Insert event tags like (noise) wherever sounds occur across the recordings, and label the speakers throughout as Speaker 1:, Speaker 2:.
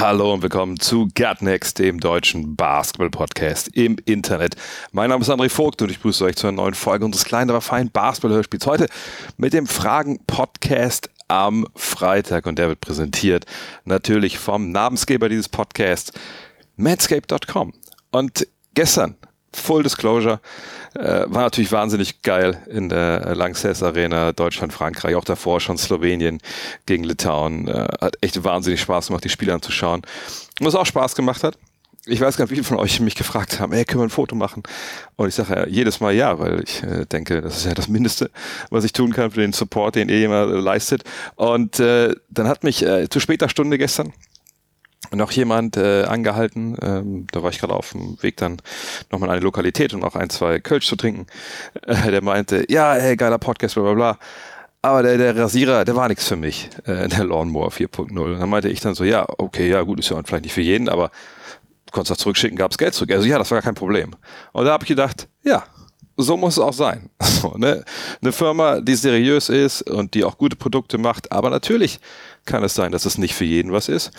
Speaker 1: Hallo und willkommen zu Gutnext, dem deutschen Basketball-Podcast im Internet. Mein Name ist André Vogt und ich grüße euch zu einer neuen Folge unseres kleinen, aber feinen Basketball-Hörspiels. Heute mit dem Fragen-Podcast am Freitag und der wird präsentiert natürlich vom Namensgeber dieses Podcasts, manscape.com. Und gestern, Full Disclosure, äh, war natürlich wahnsinnig geil in der Lanxess Arena, Deutschland, Frankreich, auch davor schon Slowenien gegen Litauen. Äh, hat echt wahnsinnig Spaß gemacht, die Spiele anzuschauen. Was auch Spaß gemacht hat, ich weiß gar nicht, wie viele von euch mich gefragt haben, ey, können wir ein Foto machen? Und ich sage ja jedes Mal ja, weil ich äh, denke, das ist ja das Mindeste, was ich tun kann für den Support, den ihr immer leistet. Und äh, dann hat mich äh, zu später Stunde gestern noch jemand äh, angehalten. Ähm, da war ich gerade auf dem Weg dann nochmal in eine Lokalität, um auch ein, zwei Kölsch zu trinken. Äh, der meinte, ja, ey, geiler Podcast, bla bla bla. Aber der, der Rasierer, der war nichts für mich, äh, der Lawnmower 4.0. Dann meinte ich dann so, ja, okay, ja gut, ist ja vielleicht nicht für jeden, aber du konntest das zurückschicken, gab's Geld zurück. Also ja, das war gar kein Problem. Und da habe ich gedacht, ja, so muss es auch sein. (laughs) So, ne? Eine Firma, die seriös ist und die auch gute Produkte macht, aber natürlich kann es sein, dass es nicht für jeden was ist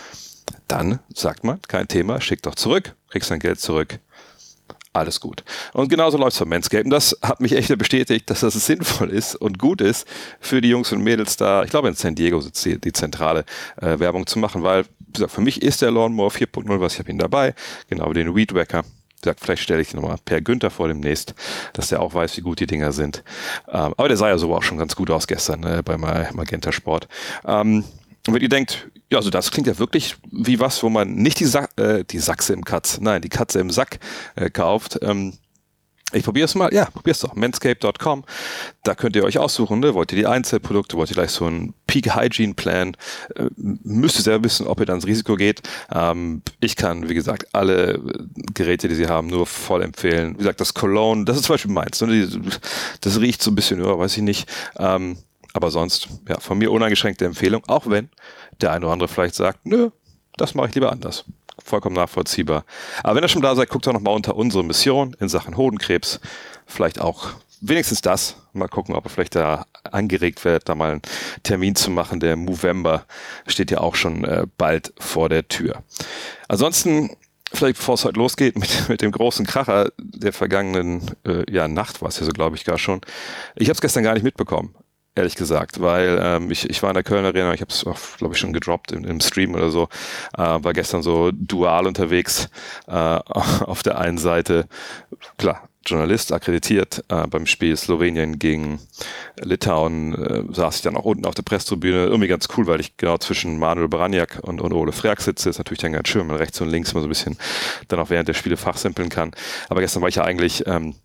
Speaker 1: dann sagt man, kein Thema, schick doch zurück, kriegst dein Geld zurück. Alles gut. Und genauso läuft es bei Manscaped. Und das hat mich echt bestätigt, dass das (laughs) sinnvoll ist und gut ist für die Jungs und Mädels da, ich glaube in San Diego sitzt die, die zentrale äh, Werbung zu machen, weil, wie gesagt, für mich ist der Lawnmower 4.0, was ich habe ihn dabei, genau wie den Weed Wacker. Wie gesagt, vielleicht stelle ich ihn nochmal Per Günther vor demnächst, dass der auch weiß, wie gut die Dinger sind. Ähm, aber der sah ja so auch schon ganz gut aus gestern äh, bei Magenta Sport. Ähm, und wenn ihr denkt, ja, also das klingt ja wirklich wie was, wo man nicht die, Sa äh, die Sachse im Katz, nein, die Katze im Sack äh, kauft. Ähm, ich probiere es mal, ja, probier's doch. Manscape.com. Da könnt ihr euch aussuchen, ne? Wollt ihr die Einzelprodukte, wollt ihr gleich so einen Peak Hygiene Plan? Äh, müsst ihr selber wissen, ob ihr dann ins Risiko geht. Ähm, ich kann, wie gesagt, alle Geräte, die sie haben, nur voll empfehlen. Wie gesagt, das Cologne, das ist zum Beispiel meins. Ne? Das riecht so ein bisschen, ja, weiß ich nicht. Ähm, aber sonst, ja, von mir uneingeschränkte Empfehlung, auch wenn der eine oder andere vielleicht sagt, nö, das mache ich lieber anders. Vollkommen nachvollziehbar. Aber wenn ihr schon da seid, guckt doch nochmal unter unsere Mission in Sachen Hodenkrebs. Vielleicht auch wenigstens das. Mal gucken, ob er vielleicht da angeregt wird, da mal einen Termin zu machen. Der Movember steht ja auch schon äh, bald vor der Tür. Ansonsten vielleicht bevor es heute losgeht mit, (laughs) mit dem großen Kracher der vergangenen äh, ja, Nacht war es ja so, glaube ich, gar schon. Ich habe es gestern gar nicht mitbekommen ehrlich gesagt, weil ähm, ich, ich war in der Kölner Arena, ich habe es, glaube ich, schon gedroppt im, im Stream oder so, äh, war gestern so dual unterwegs. Äh, (laughs) auf der einen Seite, klar, Journalist akkreditiert äh, beim Spiel Slowenien gegen Litauen, äh, saß ich dann auch unten auf der Presstribüne. Irgendwie ganz cool, weil ich genau zwischen Manuel Baranjak und, und Ole Freak sitze. Ist natürlich dann ganz schön, wenn man rechts und links mal so ein bisschen dann auch während der Spiele fachsimpeln kann. Aber gestern war ich ja eigentlich ähm,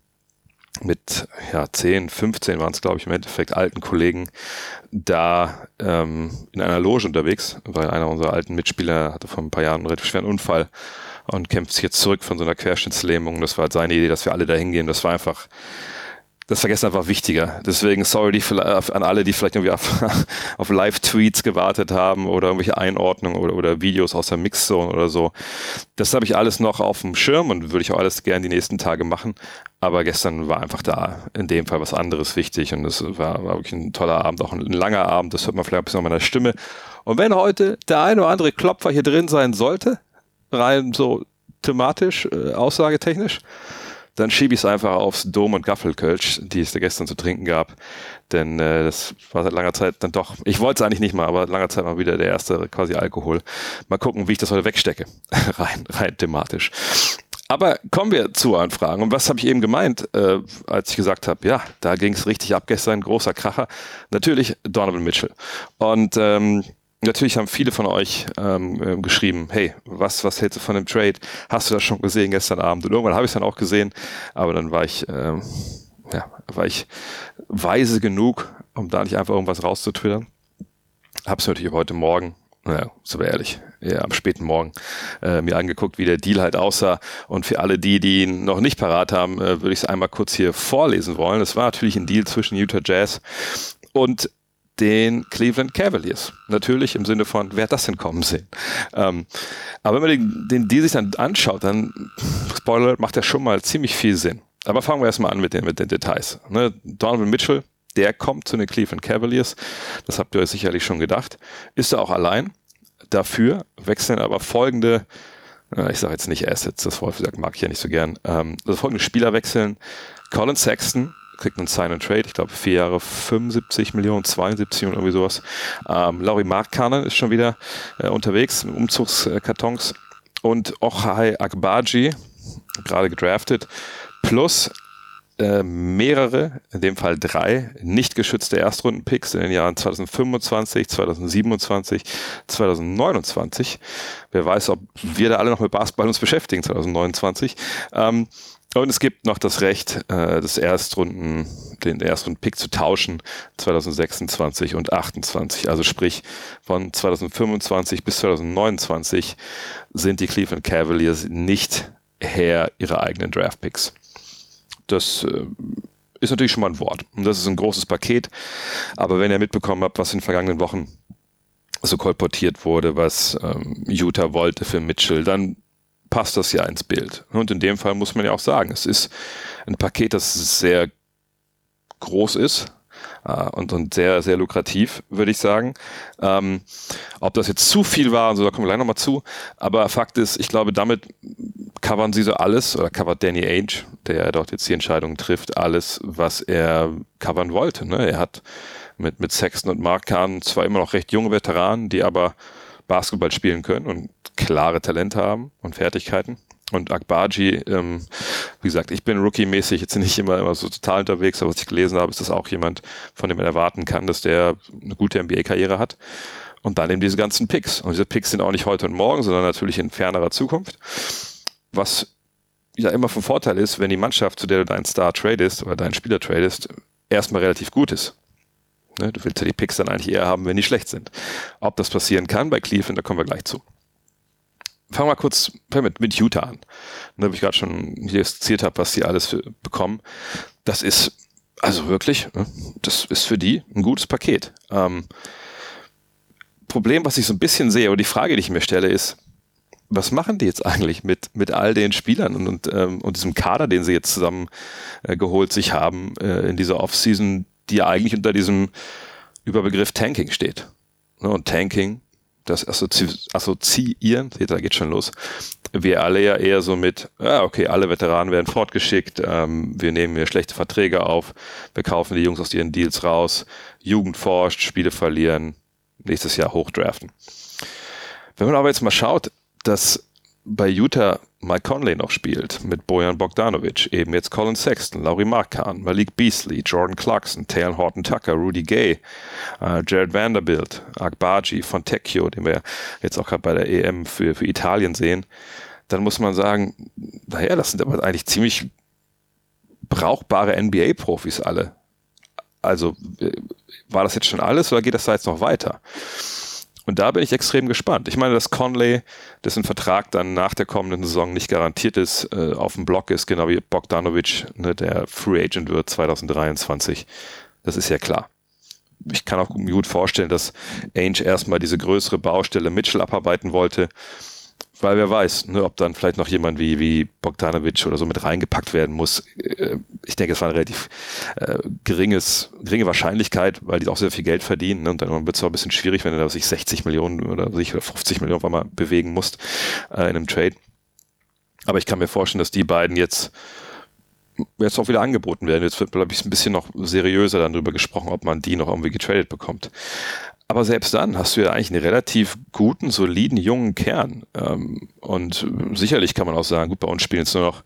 Speaker 1: mit ja, 10, 15 waren es, glaube ich, im Endeffekt alten Kollegen da ähm, in einer Loge unterwegs, weil einer unserer alten Mitspieler hatte vor ein paar Jahren einen relativ schweren Unfall und kämpft sich jetzt zurück von so einer Querschnittslähmung. Das war halt seine Idee, dass wir alle da hingehen. Das war einfach das Vergessen einfach wichtiger. Deswegen sorry die, an alle, die vielleicht irgendwie auf, (laughs) auf Live-Tweets gewartet haben oder irgendwelche Einordnungen oder, oder Videos aus der Mixzone oder so. Das habe ich alles noch auf dem Schirm und würde ich auch alles gerne die nächsten Tage machen. Aber gestern war einfach da in dem Fall was anderes wichtig und es war, war wirklich ein toller Abend, auch ein, ein langer Abend. Das hört man vielleicht ein bisschen an meiner Stimme. Und wenn heute der eine oder andere Klopfer hier drin sein sollte, rein so thematisch, äh, aussagetechnisch, dann schiebe ich es einfach aufs Dom- und Gaffelkölsch, die es da gestern zu trinken gab. Denn äh, das war seit langer Zeit dann doch, ich wollte es eigentlich nicht mal, aber langer Zeit mal wieder der erste quasi Alkohol. Mal gucken, wie ich das heute wegstecke. (laughs) rein, rein thematisch. Aber kommen wir zu euren Fragen. Und was habe ich eben gemeint, äh, als ich gesagt habe, ja, da ging es richtig ab gestern, großer Kracher. Natürlich Donovan Mitchell. Und ähm, Natürlich haben viele von euch ähm, geschrieben, hey, was, was hältst du von dem Trade? Hast du das schon gesehen gestern Abend? Und irgendwann habe ich es dann auch gesehen, aber dann war ich, ähm, ja, war ich weise genug, um da nicht einfach irgendwas rauszutwittern. Habe es natürlich heute Morgen Ja, so ehrlich. Ja, am späten Morgen äh, mir angeguckt, wie der Deal halt aussah. Und für alle die, die ihn noch nicht parat haben, äh, würde ich es einmal kurz hier vorlesen wollen. Es war natürlich ein Deal zwischen Utah Jazz und den Cleveland Cavaliers. Natürlich im Sinne von, wer hat das denn kommen sehen? Ähm, aber wenn man den, den Deal sich dann anschaut, dann, Spoiler, macht er schon mal ziemlich viel Sinn. Aber fangen wir erstmal an mit den, mit den Details. Ne? Donovan Mitchell, der kommt zu den Cleveland Cavaliers. Das habt ihr euch sicherlich schon gedacht. Ist er auch allein. Dafür wechseln aber folgende, äh, ich sage jetzt nicht Assets, das Wort mag ich ja nicht so gern, ähm, also folgende Spieler wechseln. Colin Sexton, kriegt einen Sign and Trade, ich glaube vier Jahre 75 Millionen, 72 und irgendwie sowas. Ähm, Laurie Markkanen ist schon wieder äh, unterwegs, Umzugskartons. Und Ochai Akbaji, gerade gedraftet, plus äh, mehrere, in dem Fall drei, nicht geschützte Erstrunden-Picks in den Jahren 2025, 2027, 2029. Wer weiß, ob wir da alle noch mit Basketball uns beschäftigen 2029. Ähm, und es gibt noch das Recht, äh, das Erstrunden, den Erstrunden-Pick zu tauschen 2026 und 28. Also sprich von 2025 bis 2029 sind die Cleveland Cavaliers nicht Herr ihrer eigenen Draft-Picks. Das äh, ist natürlich schon mal ein Wort. Und das ist ein großes Paket. Aber wenn ihr mitbekommen habt, was in den vergangenen Wochen so kolportiert wurde, was ähm, Utah wollte für Mitchell, dann passt das ja ins Bild. Und in dem Fall muss man ja auch sagen, es ist ein Paket, das sehr groß ist äh, und, und sehr, sehr lukrativ, würde ich sagen. Ähm, ob das jetzt zu viel war, also da kommen wir gleich nochmal zu. Aber Fakt ist, ich glaube, damit covern sie so alles, oder covert Danny Ainge, der dort jetzt die Entscheidung trifft, alles, was er covern wollte. Ne? Er hat mit, mit Sexton und Kahn zwar immer noch recht junge Veteranen, die aber Basketball spielen können und klare Talente haben und Fertigkeiten. Und Akbaji, ähm, wie gesagt, ich bin Rookie-mäßig jetzt nicht immer, immer so total unterwegs, aber was ich gelesen habe, ist das auch jemand, von dem man erwarten kann, dass der eine gute NBA-Karriere hat. Und dann eben diese ganzen Picks. Und diese Picks sind auch nicht heute und morgen, sondern natürlich in fernerer Zukunft. Was ja immer von Vorteil ist, wenn die Mannschaft, zu der du deinen Star tradest oder deinen Spieler tradest, erstmal relativ gut ist. Ne, du willst ja die Picks dann eigentlich eher haben, wenn die schlecht sind. Ob das passieren kann bei Cleveland, da kommen wir gleich zu. Fangen wir kurz mit, mit Utah an. Ne, wie ich gerade schon hier skizziert habe, was die alles für, bekommen. Das ist also wirklich, ne, das ist für die ein gutes Paket. Ähm, Problem, was ich so ein bisschen sehe, oder die Frage, die ich mir stelle, ist, was machen die jetzt eigentlich mit, mit all den Spielern und, und, ähm, und diesem Kader, den sie jetzt zusammen äh, geholt sich haben äh, in dieser Offseason, die ja eigentlich unter diesem Überbegriff Tanking steht. Ne, und Tanking, das Assozi Assoziieren, seht, da geht schon los. Wir alle ja eher so mit, ja, okay, alle Veteranen werden fortgeschickt, ähm, wir nehmen hier schlechte Verträge auf, wir kaufen die Jungs aus ihren Deals raus, Jugend forscht, Spiele verlieren, nächstes Jahr hochdraften. Wenn man aber jetzt mal schaut, dass bei Utah Mike Conley noch spielt, mit Bojan Bogdanovic, eben jetzt Colin Sexton, Laurie Markan, Malik Beasley, Jordan Clarkson, Taylor Horton Tucker, Rudy Gay, äh, Jared Vanderbilt, Agbaji, Fontecchio, den wir jetzt auch gerade bei der EM für, für Italien sehen, dann muss man sagen, naja, das sind aber eigentlich ziemlich brauchbare NBA-Profis alle. Also äh, war das jetzt schon alles oder geht das da jetzt noch weiter? Und da bin ich extrem gespannt. Ich meine, dass Conley, dessen Vertrag dann nach der kommenden Saison nicht garantiert ist, äh, auf dem Block ist, genau wie Bogdanovic, ne, der Free Agent wird 2023. Das ist ja klar. Ich kann auch gut vorstellen, dass Ainge erstmal diese größere Baustelle Mitchell abarbeiten wollte weil wer weiß, ne, ob dann vielleicht noch jemand wie, wie Bogdanovic oder so mit reingepackt werden muss. Äh, ich denke, es war eine relativ äh, geringes, geringe Wahrscheinlichkeit, weil die auch sehr viel Geld verdienen. Ne, und dann wird es auch ein bisschen schwierig, wenn du da sich 60 Millionen oder oder 50 Millionen auf einmal bewegen musst äh, in einem Trade. Aber ich kann mir vorstellen, dass die beiden jetzt jetzt auch wieder angeboten werden. Jetzt wird, glaube ich, ein bisschen noch seriöser dann drüber gesprochen, ob man die noch irgendwie getradet bekommt. Aber selbst dann hast du ja eigentlich einen relativ guten, soliden, jungen Kern. Ähm, und sicherlich kann man auch sagen, gut, bei uns spielen jetzt nur noch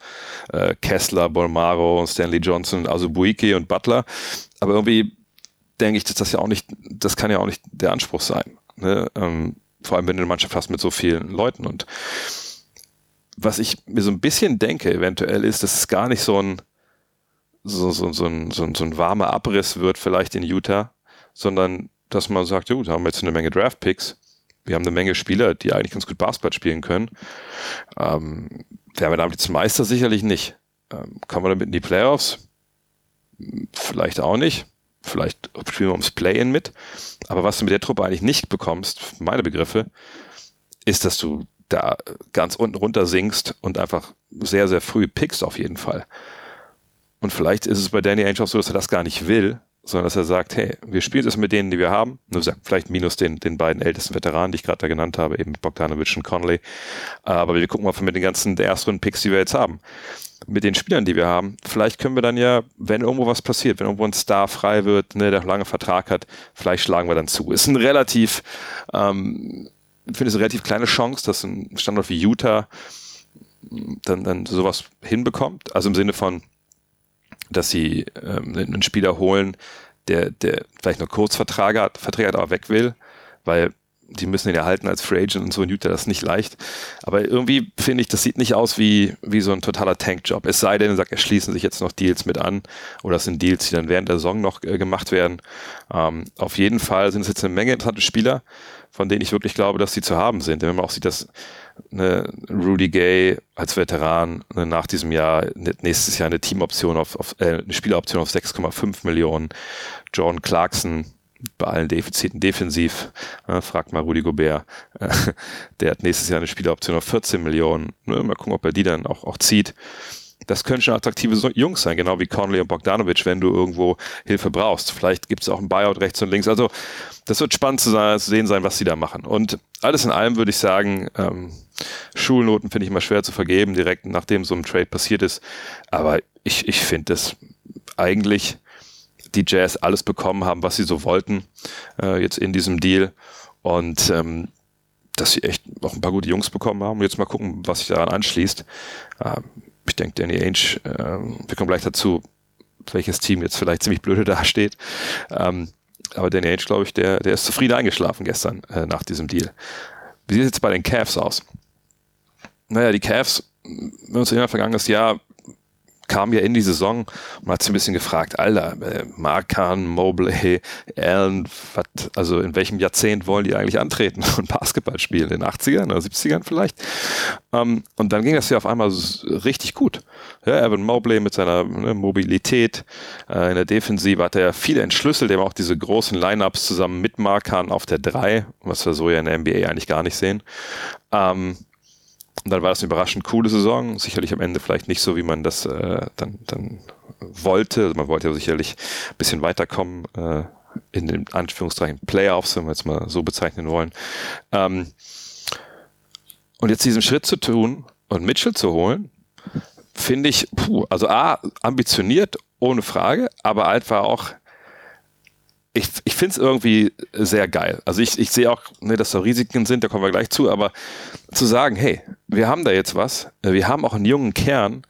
Speaker 1: äh, Kessler, Bolmaro, Stanley Johnson, also Buike und Butler. Aber irgendwie denke ich, dass das ja auch nicht, das kann ja auch nicht der Anspruch sein. Ne? Ähm, vor allem, wenn du eine Mannschaft hast mit so vielen Leuten. Und was ich mir so ein bisschen denke, eventuell, ist, dass es gar nicht so ein, so, so, so, ein, so, ein, so ein warmer Abriss wird, vielleicht in Utah, sondern dass man sagt, gut, da haben wir jetzt eine Menge Draft-Picks, wir haben eine Menge Spieler, die eigentlich ganz gut Basketball spielen können. Ähm, wären wir damit jetzt Meister? Sicherlich nicht. Ähm, kommen wir damit in die Playoffs? Vielleicht auch nicht. Vielleicht spielen wir ums Play-In mit. Aber was du mit der Truppe eigentlich nicht bekommst, meine Begriffe, ist, dass du da ganz unten runter sinkst und einfach sehr, sehr früh pickst auf jeden Fall. Und vielleicht ist es bei Danny Ainge auch so, dass er das gar nicht will, sondern dass er sagt, hey, wir spielen es mit denen, die wir haben, nur vielleicht minus den, den beiden ältesten Veteranen, die ich gerade da genannt habe, eben Bogdanovic und Conley. Aber wir gucken mal mit den ganzen ersten Picks, die wir jetzt haben. Mit den Spielern, die wir haben, vielleicht können wir dann ja, wenn irgendwo was passiert, wenn irgendwo ein Star frei wird, ne, der lange Vertrag hat, vielleicht schlagen wir dann zu. Ist ein relativ, ähm, finde es eine relativ kleine Chance, dass ein Standort wie Utah dann, dann sowas hinbekommt. Also im Sinne von, dass sie ähm, einen Spieler holen, der, der vielleicht nur Kurzverträge hat, Verträge hat, aber weg will, weil die müssen ihn erhalten als Free Agent und so in Utah, das nicht leicht. Aber irgendwie finde ich, das sieht nicht aus wie, wie so ein totaler Tankjob. Es sei denn, sagt, erschließen sich jetzt noch Deals mit an oder es sind Deals, die dann während der Saison noch äh, gemacht werden. Ähm, auf jeden Fall sind es jetzt eine Menge interessante Spieler, von denen ich wirklich glaube, dass sie zu haben sind. Denn wenn man auch sieht, dass eine Rudy Gay als Veteran eine, nach diesem Jahr nächstes Jahr eine Teamoption auf, auf äh, eine Spieleroption auf 6,5 Millionen. John Clarkson bei allen Defiziten defensiv, äh, fragt mal Rudy Gobert, äh, (laughs) der hat nächstes Jahr eine Spieleroption auf 14 Millionen. Ne, mal gucken, ob er die dann auch, auch zieht das können schon attraktive Jungs sein, genau wie Conley und Bogdanovic, wenn du irgendwo Hilfe brauchst. Vielleicht gibt es auch ein Buyout rechts und links. Also das wird spannend zu, sein, zu sehen sein, was sie da machen. Und alles in allem würde ich sagen, ähm, Schulnoten finde ich immer schwer zu vergeben, direkt nachdem so ein Trade passiert ist. Aber ich, ich finde, dass eigentlich die Jazz alles bekommen haben, was sie so wollten, äh, jetzt in diesem Deal. Und ähm, dass sie echt noch ein paar gute Jungs bekommen haben. Jetzt mal gucken, was sich daran anschließt. Ähm, ich denke, Danny Ainge, äh, wir kommen gleich dazu, welches Team jetzt vielleicht ziemlich blöde (laughs) dasteht. Ähm, aber Danny Ainge, glaube ich, der, der ist zufrieden eingeschlafen gestern äh, nach diesem Deal. Wie sieht es jetzt bei den Cavs aus? Naja, die Cavs, wenn wir uns erinnern, vergangenes Jahr kam ja in die Saison und hat sich ein bisschen gefragt, Alter, äh, Markan, Mobley, Allen, wat, also in welchem Jahrzehnt wollen die eigentlich antreten (laughs) und Basketball spielen? In den 80ern oder 70ern vielleicht? Ähm, und dann ging das ja auf einmal richtig gut. Ja, Evan Mobley mit seiner ne, Mobilität äh, in der Defensive hat er viele entschlüsselt, eben auch diese großen Lineups zusammen mit Markan auf der 3, was wir so ja in der NBA eigentlich gar nicht sehen. Ähm, und dann war das eine überraschend coole Saison. Sicherlich am Ende vielleicht nicht so, wie man das äh, dann, dann wollte. Also man wollte ja sicherlich ein bisschen weiterkommen äh, in den Anführungszeichen Playoffs, wenn wir jetzt mal so bezeichnen wollen. Ähm, und jetzt diesen Schritt zu tun und Mitchell zu holen, finde ich, puh, also A, ambitioniert, ohne Frage, aber einfach auch ich, ich finde es irgendwie sehr geil. Also ich, ich sehe auch, ne, dass da Risiken sind, da kommen wir gleich zu, aber zu sagen, hey, wir haben da jetzt was, äh, wir haben auch einen jungen Kern,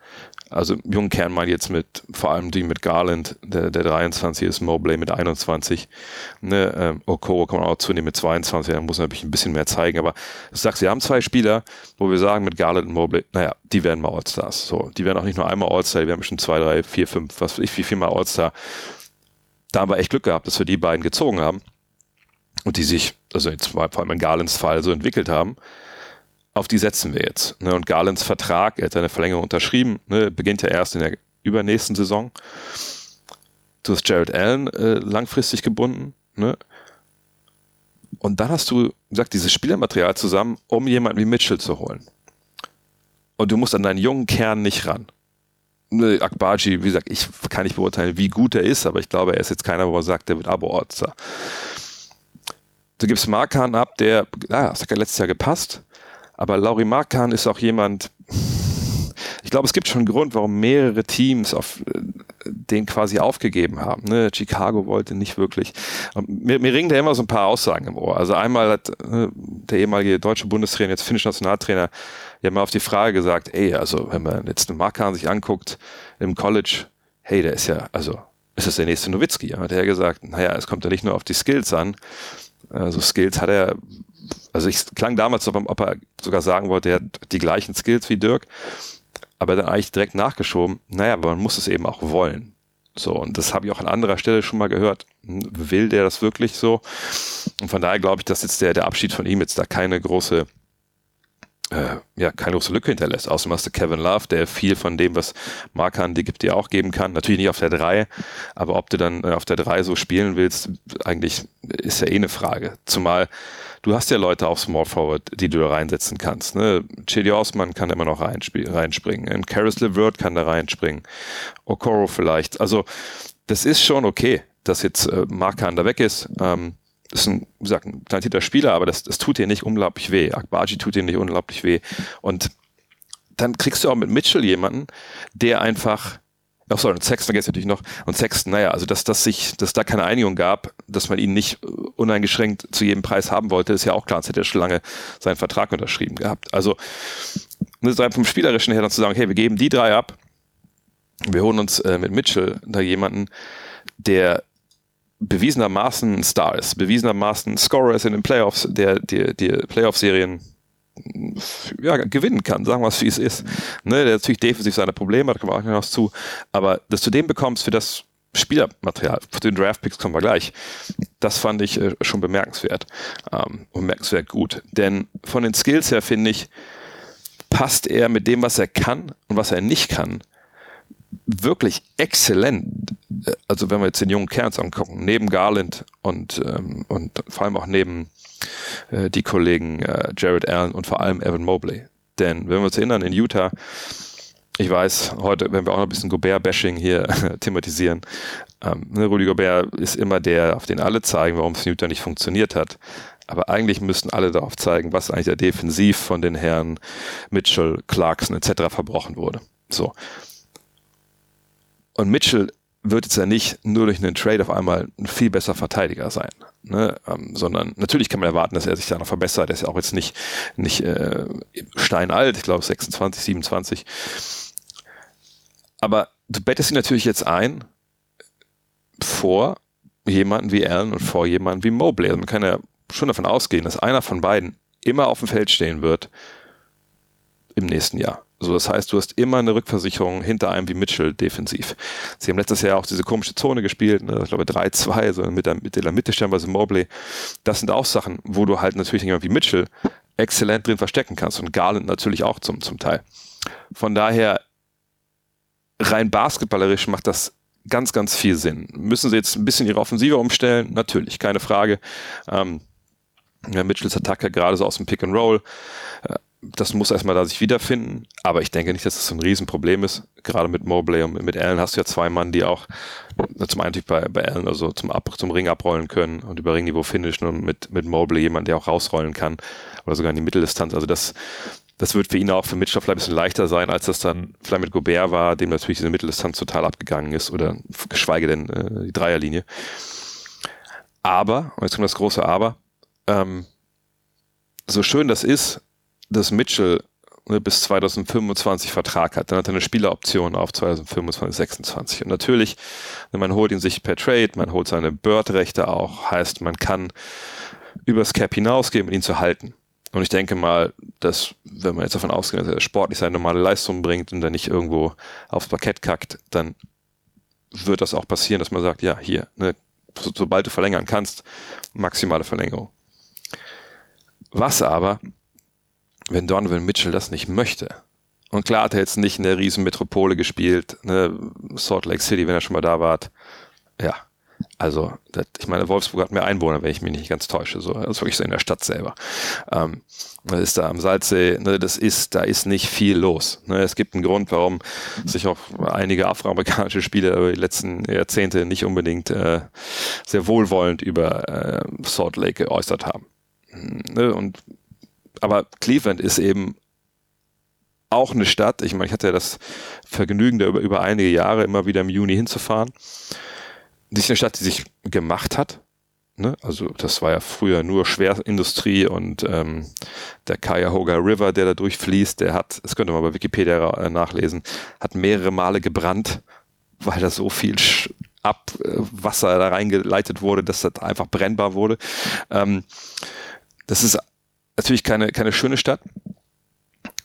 Speaker 1: also jungen Kern ich jetzt mit, vor allem die mit Garland, der, der 23 ist, Mobley mit 21, ne, ähm, Okoro kann man auch zunehmen mit 22, da muss man natürlich ein bisschen mehr zeigen, aber du sagst, wir haben zwei Spieler, wo wir sagen, mit Garland und Mobley, naja, die werden mal Allstars, so, die werden auch nicht nur einmal Allstar, die werden bestimmt zwei, drei, vier, fünf, was weiß ich, wie viel mal Allstar. Da haben wir echt Glück gehabt, dass wir die beiden gezogen haben und die sich, also jetzt vor allem in Garlands Fall so entwickelt haben. Auf die setzen wir jetzt. Ne? Und Garlands Vertrag, er hat seine Verlängerung unterschrieben, ne? beginnt ja erst in der übernächsten Saison. Du hast Jared Allen äh, langfristig gebunden. Ne? Und dann hast du gesagt, dieses Spielermaterial zusammen, um jemanden wie Mitchell zu holen. Und du musst an deinen jungen Kern nicht ran ne, Akbaji, wie gesagt, ich kann nicht beurteilen, wie gut er ist, aber ich glaube, er ist jetzt keiner, wo er sagt, der wird Abo-Ortser. Du gibst Markan ab, der, ja, das hat ja letztes Jahr gepasst, aber Lauri Markan ist auch jemand, ich glaube, es gibt schon einen Grund, warum mehrere Teams auf äh, den quasi aufgegeben haben. Ne? Chicago wollte nicht wirklich. Mir, mir ringen da immer so ein paar Aussagen im Ohr. Also einmal hat äh, der ehemalige deutsche Bundestrainer, jetzt finnische Nationaltrainer, ja mal auf die Frage gesagt, ey, also wenn man jetzt einen Markan sich anguckt im College, hey, der ist ja, also ist das der nächste Nowitzki? Hat er gesagt, naja, es kommt ja nicht nur auf die Skills an. Also Skills hat er also ich klang damals, ob er sogar sagen wollte, er hat die gleichen Skills wie Dirk aber dann eigentlich direkt nachgeschoben, naja, aber man muss es eben auch wollen. So, und das habe ich auch an anderer Stelle schon mal gehört. Hm, will der das wirklich so? Und von daher glaube ich, dass jetzt der, der Abschied von ihm jetzt da keine große äh, ja, keine große Lücke hinterlässt. Außerdem hast du Kevin Love, der viel von dem, was Markan die gibt, dir auch geben kann. Natürlich nicht auf der 3, aber ob du dann äh, auf der 3 so spielen willst, eigentlich ist ja eh eine Frage. Zumal du hast ja Leute auf Small Forward, die du da reinsetzen kannst. Ne? Chedi Osman kann immer noch reinspringen. Und Karis LeVert kann da reinspringen. Okoro vielleicht. Also das ist schon okay, dass jetzt äh, Markan da weg ist. Ähm, ist ein, wie gesagt, ein talentierter Spieler, aber das, das tut dir nicht unglaublich weh. Akbaji tut dir nicht unglaublich weh. Und dann kriegst du auch mit Mitchell jemanden, der einfach, ach sorry, und Sexton jetzt natürlich noch, und Sexton, naja, also dass, dass sich, dass da keine Einigung gab, dass man ihn nicht uneingeschränkt zu jedem Preis haben wollte, ist ja auch klar, sonst hätte er schon lange seinen Vertrag unterschrieben gehabt. Also, ne, vom Spielerischen her dann zu sagen, hey, wir geben die drei ab, wir holen uns äh, mit Mitchell da jemanden, der bewiesenermaßen Star ist, bewiesenermaßen Scorer ist in den Playoffs, der die, die Playoff-Serien ja, gewinnen kann, sagen wir es wie es ist. Ne, der natürlich defensiv seine Probleme hat, kommen wir auch noch zu, aber dass du den bekommst für das Spielermaterial, für den Draftpicks kommen wir gleich, das fand ich äh, schon bemerkenswert ähm, bemerkenswert gut, denn von den Skills her finde ich, passt er mit dem, was er kann und was er nicht kann, wirklich exzellent. Also wenn wir jetzt den jungen Kerns angucken, neben Garland und, ähm, und vor allem auch neben äh, die Kollegen äh, Jared Allen und vor allem Evan Mobley. Denn wenn wir uns erinnern, in Utah, ich weiß, heute, wenn wir auch noch ein bisschen Gobert-Bashing hier (laughs) thematisieren, ähm, ne, Rudy Gobert ist immer der, auf den alle zeigen, warum es in Utah nicht funktioniert hat. Aber eigentlich müssten alle darauf zeigen, was eigentlich da defensiv von den Herren Mitchell, Clarkson etc. verbrochen wurde. So. Und Mitchell wird jetzt ja nicht nur durch einen Trade auf einmal ein viel besser Verteidiger sein, ne? ähm, sondern natürlich kann man erwarten, dass er sich da noch verbessert. Er ist ja auch jetzt nicht, nicht äh, steinalt, ich glaube 26, 27. Aber du bettest ihn natürlich jetzt ein vor jemanden wie Allen und vor jemanden wie Mobley. Also man kann ja schon davon ausgehen, dass einer von beiden immer auf dem Feld stehen wird im nächsten Jahr. So, das heißt, du hast immer eine Rückversicherung hinter einem wie Mitchell defensiv. Sie haben letztes Jahr auch diese komische Zone gespielt, ne, ich glaube 3-2, so mit der, mit der Mitte stellenweise Mobley. Das sind auch Sachen, wo du halt natürlich jemand wie Mitchell exzellent drin verstecken kannst und Garland natürlich auch zum, zum Teil. Von daher, rein basketballerisch macht das ganz, ganz viel Sinn. Müssen sie jetzt ein bisschen ihre Offensive umstellen? Natürlich, keine Frage. Ähm, ja, Mitchells Attacke gerade so aus dem Pick and Roll. Äh, das muss erstmal da sich wiederfinden, aber ich denke nicht, dass das so ein Riesenproblem ist. Gerade mit Mobley und mit Allen hast du ja zwei Mann, die auch zum einen bei, bei Allen also zum, Ab, zum Ring abrollen können und über Ringniveau finishen und mit, mit Mobley jemand, der auch rausrollen kann oder sogar in die Mitteldistanz. Also das, das wird für ihn auch für Mitchell vielleicht ein bisschen leichter sein, als das dann vielleicht mit Gobert war, dem natürlich diese Mitteldistanz total abgegangen ist oder geschweige denn äh, die Dreierlinie. Aber, und jetzt kommt das große Aber, ähm, so schön das ist, dass Mitchell ne, bis 2025 Vertrag hat. Dann hat er eine Spieleroption auf 2025, 26. Und natürlich, ne, man holt ihn sich per Trade, man holt seine Bird-Rechte auch, heißt, man kann übers Cap hinausgehen, um ihn zu halten. Und ich denke mal, dass, wenn man jetzt davon ausgeht, dass er sportlich seine normale Leistung bringt und dann nicht irgendwo aufs Parkett kackt, dann wird das auch passieren, dass man sagt, ja, hier, ne, so, sobald du verlängern kannst, maximale Verlängerung. Was aber wenn Donovan Mitchell das nicht möchte. Und klar hat er jetzt nicht in der Riesenmetropole gespielt, ne, Salt Lake City, wenn er schon mal da war. Ja, also das, ich meine, Wolfsburg hat mehr Einwohner, wenn ich mich nicht ganz täusche. So, das ist wirklich so in der Stadt selber. Ähm, das ist da am Salzsee, ne, das ist, da ist nicht viel los. Ne. Es gibt einen Grund, warum sich auch einige afroamerikanische Spieler über die letzten Jahrzehnte nicht unbedingt äh, sehr wohlwollend über äh, Salt Lake geäußert haben. Ne, und aber Cleveland ist eben auch eine Stadt. Ich meine, ich hatte ja das Vergnügen, da über, über einige Jahre immer wieder im Juni hinzufahren. Das ist eine Stadt, die sich gemacht hat. Ne? Also das war ja früher nur Schwerindustrie und ähm, der Cuyahoga River, der da durchfließt, der hat, das könnte man bei Wikipedia äh, nachlesen, hat mehrere Male gebrannt, weil da so viel Abwasser da reingeleitet wurde, dass das einfach brennbar wurde. Ähm, das ist natürlich keine, keine schöne Stadt.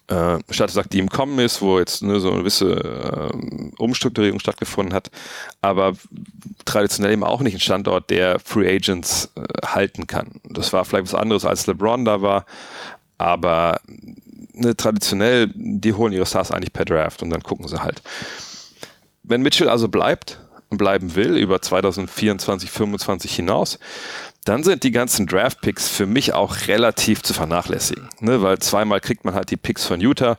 Speaker 1: äh, Stadt sagt, die im Kommen ist, wo jetzt ne, so eine gewisse äh, Umstrukturierung stattgefunden hat, aber traditionell eben auch nicht ein Standort, der Free Agents äh, halten kann. Das war vielleicht was anderes, als LeBron da war, aber ne, traditionell, die holen ihre Stars eigentlich per Draft und dann gucken sie halt. Wenn Mitchell also bleibt und bleiben will über 2024, 2025 hinaus, dann sind die ganzen Draft-Picks für mich auch relativ zu vernachlässigen. Ne? Weil zweimal kriegt man halt die Picks von Utah.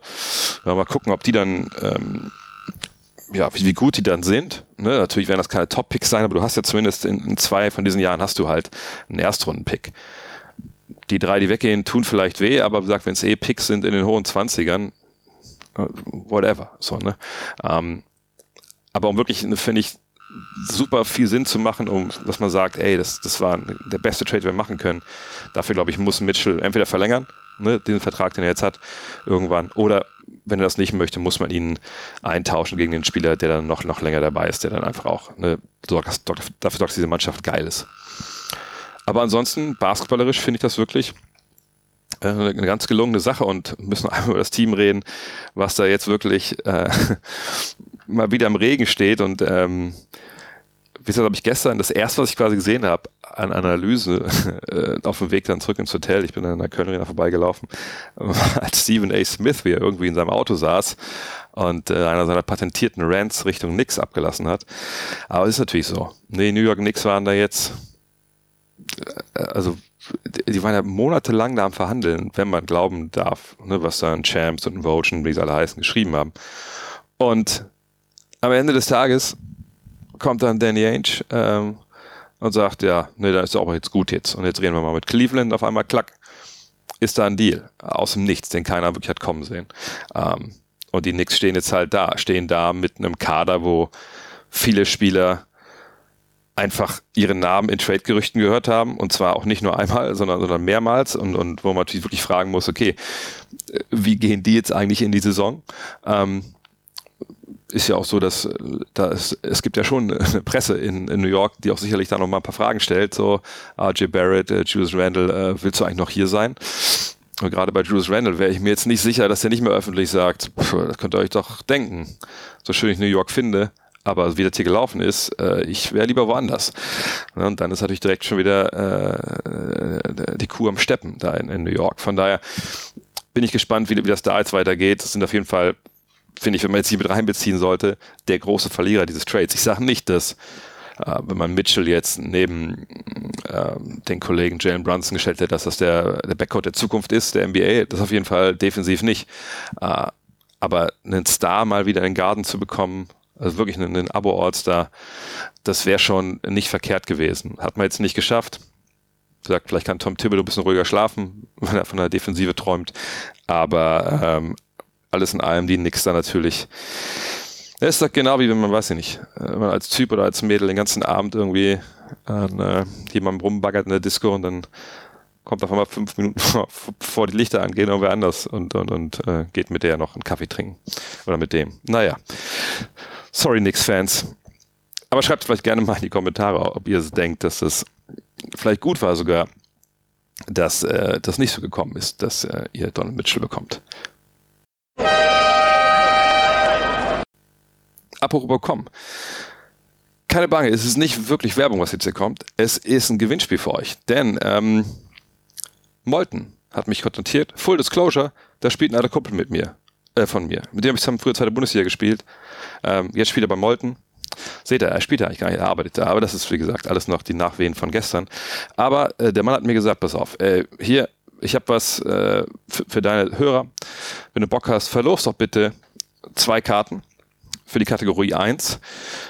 Speaker 1: Mal gucken, ob die dann, ähm, ja, wie, wie, gut die dann sind. Ne? Natürlich werden das keine Top-Picks sein, aber du hast ja zumindest in, in, zwei von diesen Jahren hast du halt einen Erstrunden-Pick. Die drei, die weggehen, tun vielleicht weh, aber wie gesagt, wenn es eh Picks sind in den hohen Zwanzigern, äh, whatever. So, ne? Ähm, aber um wirklich, finde ich, super viel Sinn zu machen, um, dass man sagt, ey, das, das war der beste Trade, den wir machen können. Dafür, glaube ich, muss Mitchell entweder verlängern, ne, den Vertrag, den er jetzt hat, irgendwann, oder wenn er das nicht möchte, muss man ihn eintauschen gegen den Spieler, der dann noch, noch länger dabei ist, der dann einfach auch ne, dafür sorgt, dass diese Mannschaft geil ist. Aber ansonsten, basketballerisch finde ich das wirklich äh, eine ganz gelungene Sache und müssen einmal über das Team reden, was da jetzt wirklich äh, mal wieder im Regen steht und ähm, wie gesagt, habe ich gestern das erste, was ich quasi gesehen habe, an Analyse (laughs) äh, auf dem Weg dann zurück ins Hotel, ich bin an der Köln Arena vorbeigelaufen, (laughs) als Stephen A. Smith, wie er irgendwie in seinem Auto saß und äh, einer seiner patentierten Rants Richtung Knicks abgelassen hat. Aber es ist natürlich so. Nee, New York Knicks waren da jetzt, äh, also die waren ja monatelang da am Verhandeln, wenn man glauben darf, ne, was da ein Champs und ein Votion, wie sie alle heißen, geschrieben haben. Und am Ende des Tages kommt dann Danny Ainge ähm, und sagt, ja, nee, da ist auch jetzt gut jetzt. Und jetzt reden wir mal mit Cleveland. Auf einmal, klack, ist da ein Deal. Aus dem Nichts, den keiner wirklich hat kommen sehen. Ähm, und die Knicks stehen jetzt halt da, stehen da mit einem Kader, wo viele Spieler einfach ihren Namen in Trade-Gerüchten gehört haben und zwar auch nicht nur einmal, sondern, sondern mehrmals und, und wo man natürlich wirklich fragen muss, okay, wie gehen die jetzt eigentlich in die Saison? Ähm, ist ja auch so, dass da ist, es gibt ja schon (laughs) eine Presse in, in New York, die auch sicherlich da noch mal ein paar Fragen stellt. So, RJ Barrett, äh, Julius Randle, äh, willst du eigentlich noch hier sein? Und gerade bei Julius Randle wäre ich mir jetzt nicht sicher, dass er nicht mehr öffentlich sagt, pff, das könnt ihr euch doch denken. So schön ich New York finde, aber wie das hier gelaufen ist, äh, ich wäre lieber woanders. Und dann ist natürlich direkt schon wieder äh, die Kuh am Steppen da in, in New York. Von daher bin ich gespannt, wie, wie das da jetzt weitergegeht. Das sind auf jeden Fall finde ich, wenn man jetzt hier mit reinbeziehen sollte, der große Verlierer dieses Trades. Ich sage nicht, dass äh, wenn man Mitchell jetzt neben äh, den Kollegen Jalen Brunson gestellt hat, dass das der, der Backcourt der Zukunft ist, der NBA, das auf jeden Fall defensiv nicht. Äh, aber einen Star mal wieder in den Garten zu bekommen, also wirklich einen, einen Abo-All-Star, das wäre schon nicht verkehrt gewesen. Hat man jetzt nicht geschafft. Gesagt, vielleicht kann Tom Thibodeau ein bisschen ruhiger schlafen, (laughs) wenn er von der Defensive träumt. Aber ähm, alles in allem die Knicks da natürlich. Es ist doch genau wie wenn man, weiß ich nicht, äh, wenn man als Typ oder als Mädel den ganzen Abend irgendwie an äh, jemandem rumbaggert in der Disco und dann kommt auf einmal fünf Minuten (laughs) vor, vor die Lichter angehen irgendwer anders und, und, und äh, geht mit der noch einen Kaffee trinken. Oder mit dem. Naja. Sorry, Knicks-Fans. Aber schreibt vielleicht gerne mal in die Kommentare, ob ihr denkt, dass das vielleicht gut war sogar, dass äh, das nicht so gekommen ist, dass äh, ihr Donald Mitchell bekommt. Apropos komm. Keine Bange, es ist nicht wirklich Werbung, was jetzt hier kommt. Es ist ein Gewinnspiel für euch. Denn ähm, Molten hat mich kontaktiert. Full Disclosure, da spielt ein alter Kumpel mit mir. Äh, von mir. Mit dem habe ich zusammen früher zweite Bundesliga gespielt. Ähm, jetzt spielt er bei Molten. Seht ihr, er spielt eigentlich gar nicht, er arbeitet da. Aber das ist, wie gesagt, alles noch die Nachwehen von gestern. Aber äh, der Mann hat mir gesagt, pass auf, äh, hier, ich habe was äh, für deine Hörer. Wenn du Bock hast, verlos doch bitte zwei Karten für die Kategorie 1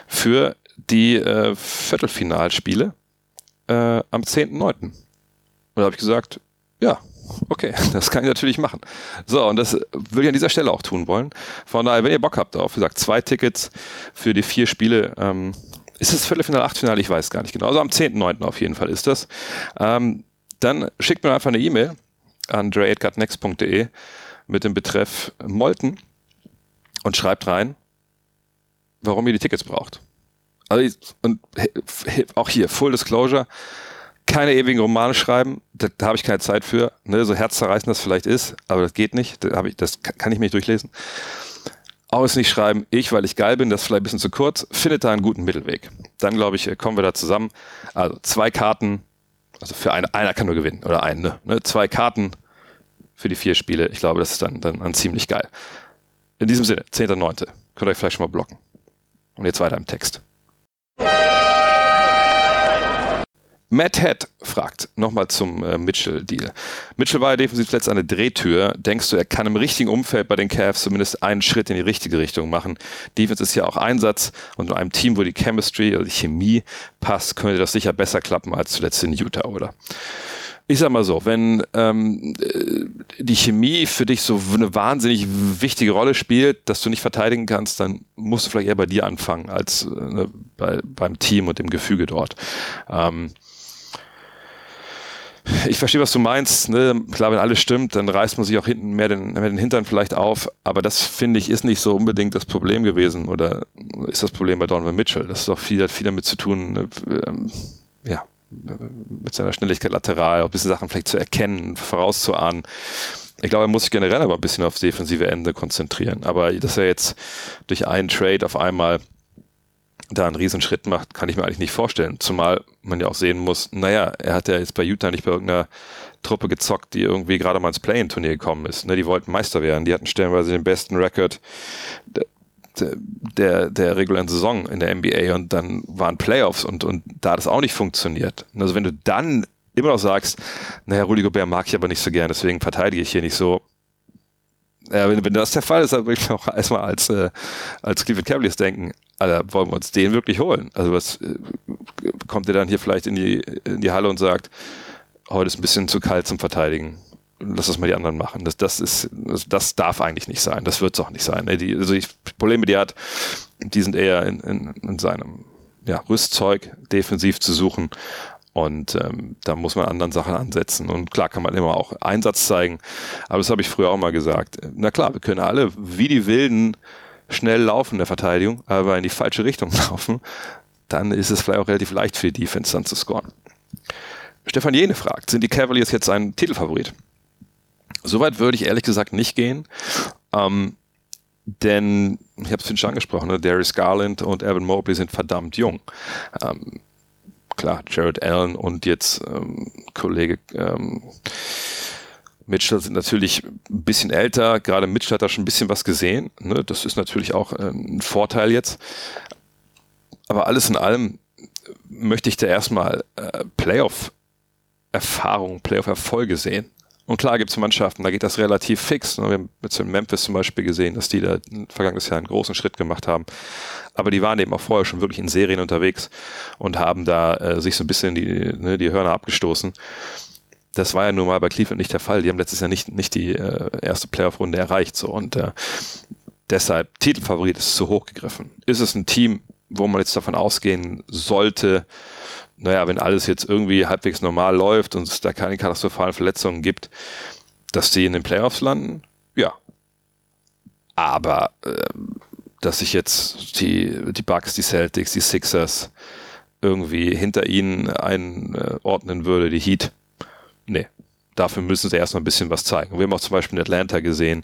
Speaker 1: für die äh, Viertelfinalspiele äh, am 10.9. Und da habe ich gesagt, ja, okay, (laughs) das kann ich natürlich machen. So, und das würde ich an dieser Stelle auch tun wollen. Von daher, wenn ihr Bock habt auf, wie gesagt, zwei Tickets für die vier Spiele, ähm, ist es Viertelfinale, Achtfinale? Ich weiß gar nicht genau. Also am 10.9. auf jeden Fall ist das. Ähm, dann schickt mir einfach eine E-Mail an dre.next.de mit dem Betreff Molten und schreibt rein, warum ihr die Tickets braucht. Also, und auch hier, Full Disclosure, keine ewigen Romane schreiben, da, da habe ich keine Zeit für. Ne, so herzzerreißend das vielleicht ist, aber das geht nicht. Da ich, das kann ich mir nicht durchlesen. Auch es nicht schreiben, ich, weil ich geil bin, das ist vielleicht ein bisschen zu kurz, findet da einen guten Mittelweg. Dann, glaube ich, kommen wir da zusammen. Also zwei Karten, also für eine, einer kann nur gewinnen, oder einen, ne? ne? Zwei Karten für die vier Spiele. Ich glaube, das ist dann, dann, dann ziemlich geil. In diesem Sinne, 10.9. Könnt ihr euch vielleicht schon mal blocken. Und jetzt weiter im Text. Matt Head fragt nochmal zum äh, Mitchell-Deal. Mitchell war ja defensiv letzt eine Drehtür. Denkst du, er kann im richtigen Umfeld bei den Cavs zumindest einen Schritt in die richtige Richtung machen? Defense ist ja auch Einsatz und in einem Team, wo die Chemistry oder die Chemie passt, könnte das sicher besser klappen als zuletzt in Utah, oder? Ich sag mal so, wenn ähm, äh, die Chemie für dich so eine wahnsinnig wichtige Rolle spielt, dass du nicht verteidigen kannst, dann musst du vielleicht eher bei dir anfangen als äh, ne, bei, beim Team und dem Gefüge dort. Ähm, ich verstehe, was du meinst. Ne? Klar, wenn alles stimmt, dann reißt man sich auch hinten mehr den, mehr den Hintern vielleicht auf. Aber das finde ich ist nicht so unbedingt das Problem gewesen oder ist das Problem bei Donovan Mitchell. Das ist auch viel, viel damit zu tun, ne? ähm, ja, mit seiner Schnelligkeit lateral, ein bisschen Sachen vielleicht zu erkennen, vorauszuahnen. Ich glaube, er muss sich generell aber ein bisschen aufs defensive Ende konzentrieren. Aber dass er jetzt durch einen Trade auf einmal da einen Riesenschritt macht, kann ich mir eigentlich nicht vorstellen. Zumal man ja auch sehen muss, naja, er hat ja jetzt bei Utah nicht bei irgendeiner Truppe gezockt, die irgendwie gerade mal ins Play-In-Turnier gekommen ist. Ne, die wollten Meister werden. Die hatten stellenweise den besten Rekord der, der, der regulären Saison in der NBA und dann waren Playoffs und, und da hat es auch nicht funktioniert. Also wenn du dann immer noch sagst, naja, Rudy Gobert mag ich aber nicht so gern, deswegen verteidige ich hier nicht so, ja, wenn, wenn das der Fall ist, dann würde ich auch erstmal als, äh, als Cleveland Cavaliers denken, Alter, wollen wir uns den wirklich holen? Also was äh, kommt ihr dann hier vielleicht in die, in die Halle und sagt, heute ist ein bisschen zu kalt zum Verteidigen. Lass das mal die anderen machen. Das, das ist, das, darf eigentlich nicht sein. Das wird es auch nicht sein. Die, also die Probleme, die er hat, die sind eher in, in, in seinem ja, Rüstzeug defensiv zu suchen. Und ähm, da muss man anderen Sachen ansetzen. Und klar kann man immer auch Einsatz zeigen. Aber das habe ich früher auch mal gesagt. Na klar, wir können alle wie die Wilden schnell laufen in der Verteidigung, aber in die falsche Richtung (laughs) laufen. Dann ist es vielleicht auch relativ leicht für die Defense dann zu scoren. Stefan Jene fragt, sind die Cavaliers jetzt ein Titelfavorit? Soweit würde ich ehrlich gesagt nicht gehen. Ähm, denn, ich habe es schon angesprochen, ne, Darius Garland und Evan Mobley sind verdammt jung. Ähm, klar, Jared Allen und jetzt ähm, Kollege ähm, Mitchell sind natürlich ein bisschen älter. Gerade Mitchell hat da schon ein bisschen was gesehen. Ne? Das ist natürlich auch äh, ein Vorteil jetzt. Aber alles in allem möchte ich da erstmal äh, Playoff-Erfahrung, Playoff-Erfolge sehen. Und klar gibt es Mannschaften, da geht das relativ fix. Ne? Wir haben jetzt in Memphis zum Beispiel gesehen, dass die da vergangenes Jahr einen großen Schritt gemacht haben. Aber die waren eben auch vorher schon wirklich in Serien unterwegs und haben da äh, sich so ein bisschen die, ne, die Hörner abgestoßen. Das war ja nun mal bei Cleveland nicht der Fall. Die haben letztes Jahr nicht, nicht die äh, erste Playoff-Runde erreicht. So. Und äh, deshalb Titelfavorit ist zu hoch gegriffen. Ist es ein Team, wo man jetzt davon ausgehen sollte, naja, wenn alles jetzt irgendwie halbwegs normal läuft und es da keine katastrophalen Verletzungen gibt, dass die in den Playoffs landen? Ja. Aber äh, dass sich jetzt die, die Bucks, die Celtics, die Sixers irgendwie hinter ihnen einordnen würde, die Heat, nee. Dafür müssen sie erstmal ein bisschen was zeigen. Wir haben auch zum Beispiel in Atlanta gesehen,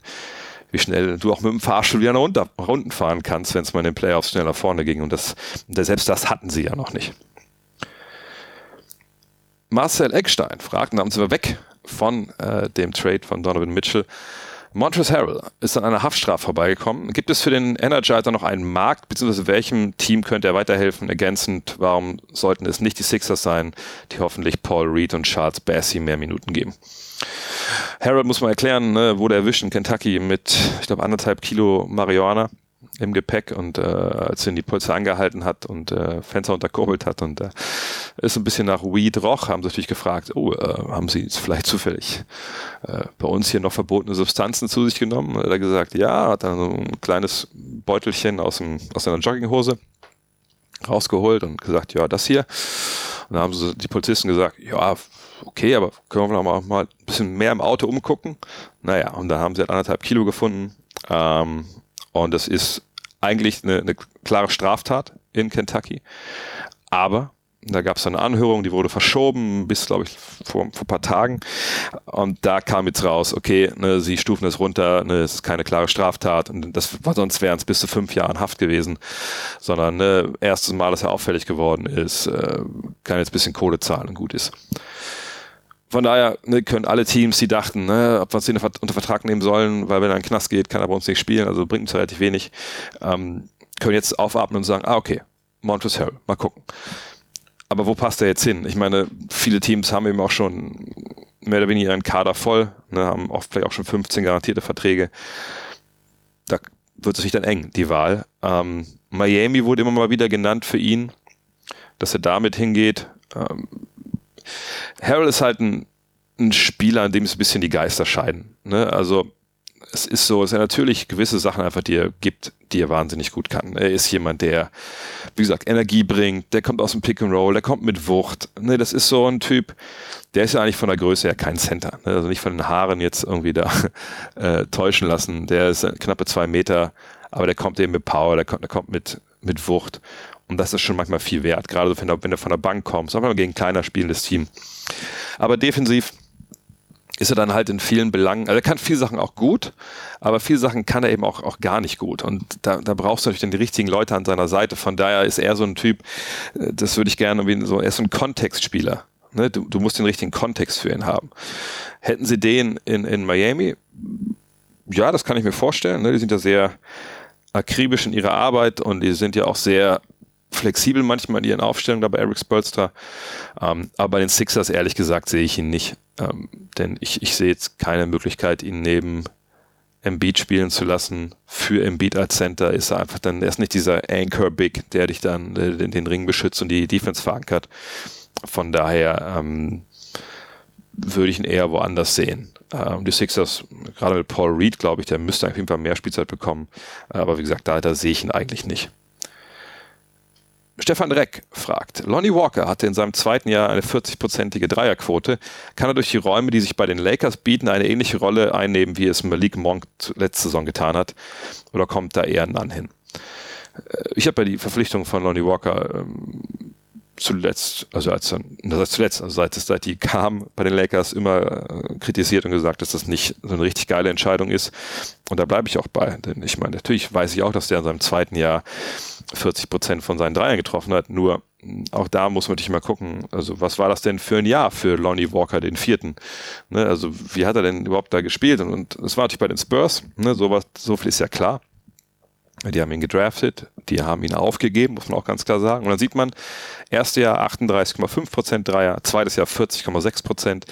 Speaker 1: wie schnell du auch mit dem Fahrstuhl wieder runter, Runden fahren kannst, wenn es mal in den Playoffs schnell nach vorne ging. Und das, selbst das hatten sie ja noch nicht. Marcel Eckstein fragt, nahmen Sie weg von äh, dem Trade von Donovan Mitchell. Montrezl Harrell ist an einer Haftstrafe vorbeigekommen. Gibt es für den Energizer noch einen Markt, beziehungsweise welchem Team könnte er weiterhelfen? Ergänzend, warum sollten es nicht die Sixers sein, die hoffentlich Paul Reed und Charles Bassey mehr Minuten geben? Harold muss man erklären, ne, wurde erwischt in Kentucky mit, ich glaube, anderthalb Kilo Marihuana im Gepäck und äh, als ihn die Polizei angehalten hat und äh, Fenster unterkurbelt hat und äh, ist ein bisschen nach Weed roch, haben sie natürlich gefragt, oh, äh, haben Sie vielleicht zufällig äh, bei uns hier noch verbotene Substanzen zu sich genommen? Und er hat gesagt, ja, hat dann so ein kleines Beutelchen aus, dem, aus seiner Jogginghose rausgeholt und gesagt, ja, das hier. Und dann haben die Polizisten gesagt, ja, okay, aber können wir noch mal, mal ein bisschen mehr im Auto umgucken? Naja, und da haben sie halt anderthalb Kilo gefunden. Ähm, und das ist eigentlich eine, eine klare Straftat in Kentucky. Aber Da gab es eine Anhörung, die wurde verschoben bis, glaube ich, vor, vor ein paar Tagen. Und da kam jetzt raus, okay, ne, sie stufen es runter, ne, es ist keine klare Straftat. Und das war sonst wären es bis zu fünf Jahren Haft gewesen. Sondern ne, erstes Mal, dass er auffällig geworden ist, äh, kann jetzt ein bisschen Kohle zahlen und gut ist. Von daher ne, können alle Teams, die dachten, ne, ob wir uns den unter Vertrag nehmen sollen, weil wenn er in den Knast geht, kann er bei uns nicht spielen, also bringt uns relativ wenig, ähm, können jetzt aufatmen und sagen, ah, okay, Montrezl Harrell, mal gucken. Aber wo passt er jetzt hin? Ich meine, viele Teams haben eben auch schon mehr oder weniger einen Kader voll, ne, haben oft vielleicht auch schon 15 garantierte Verträge. Da wird es sich dann eng, die Wahl. Ähm, Miami wurde immer mal wieder genannt für ihn, dass er damit hingeht. Ähm, Harold ist halt ein, ein Spieler, an dem es ein bisschen die Geister scheiden. Ne? Also es ist so, dass er natürlich gewisse Sachen einfach dir gibt, die er wahnsinnig gut kann. Er ist jemand, der, wie gesagt, Energie bringt, der kommt aus dem Pick and Roll, der kommt mit Wucht. Ne, das ist so ein Typ, der ist ja eigentlich von der Größe her kein Center. Ne, also nicht von den Haaren jetzt irgendwie da (laughs) äh, täuschen lassen. Der ist knappe zwei Meter, aber der kommt eben mit Power, der kommt, der kommt mit, mit Wucht. Und das ist schon manchmal viel wert, gerade wenn du, wenn du von der Bank kommst, auch wenn man gegen ein kleiner spielendes Team. Aber defensiv ist er dann halt in vielen Belangen, also er kann viele Sachen auch gut, aber viele Sachen kann er eben auch, auch gar nicht gut. Und da, da brauchst du natürlich dann die richtigen Leute an seiner Seite. Von daher ist er so ein Typ, äh, das würde ich gerne, wie so, er ist so ein Kontextspieler. Ne? Du, du musst den richtigen Kontext für ihn haben. Hätten sie den in, in Miami, ja, das kann ich mir vorstellen. Ne? Die sind ja sehr akribisch in ihrer Arbeit und die sind ja auch sehr flexibel manchmal in ihren Aufstellungen da bei Eric Spolstra. Ähm, aber bei den Sixers, ehrlich gesagt, sehe ich ihn nicht. Ähm, denn ich, ich sehe jetzt keine Möglichkeit, ihn neben Embiid spielen zu lassen. Für Embiid als Center ist er einfach dann, er ist nicht dieser Anchor Big, der dich dann äh, den, den, Ring beschützt und die Defense verankert. Von daher ähm, würde ich ihn eher woanders sehen. Ähm, die Sixers, gerade mit Paul Reed, glaube ich, der müsste auf jeden Fall mehr Spielzeit bekommen. Aber wie gesagt, da, da sehe ich ihn eigentlich nicht. Stefan Reck fragt, Lonnie Walker hatte in seinem zweiten Jahr eine 40-prozentige Dreierquote. Kann er durch die Räume, die sich bei den Lakers bieten, eine ähnliche Rolle einnehmen, wie es Malik Monk letzte Saison getan hat? Oder kommt da eher ein An hin? Äh, ich habe ja die Verpflichtung von Lonnie Walker ähm, zuletzt, also als dann, das zuletzt, also seit seit die kam bei den Lakers immer äh, kritisiert und gesagt, dass das nicht so eine richtig geile Entscheidung ist. Und da bleibe ich auch bei. Denn ich meine, natürlich weiß ich auch, dass der in seinem zweiten Jahr 40 Prozent von seinen Dreiern getroffen hat. Nur auch da muss man natürlich mal gucken, also was war das denn für ein Jahr für Lonnie Walker, den vierten? Ne, also wie hat er denn überhaupt da gespielt? Und es war natürlich bei den Spurs, ne, sowas, so viel ist ja klar. Die haben ihn gedraftet, die haben ihn aufgegeben, muss man auch ganz klar sagen. Und dann sieht man, erstes Jahr 38,5 Prozent Dreier, zweites Jahr 40,6 Prozent,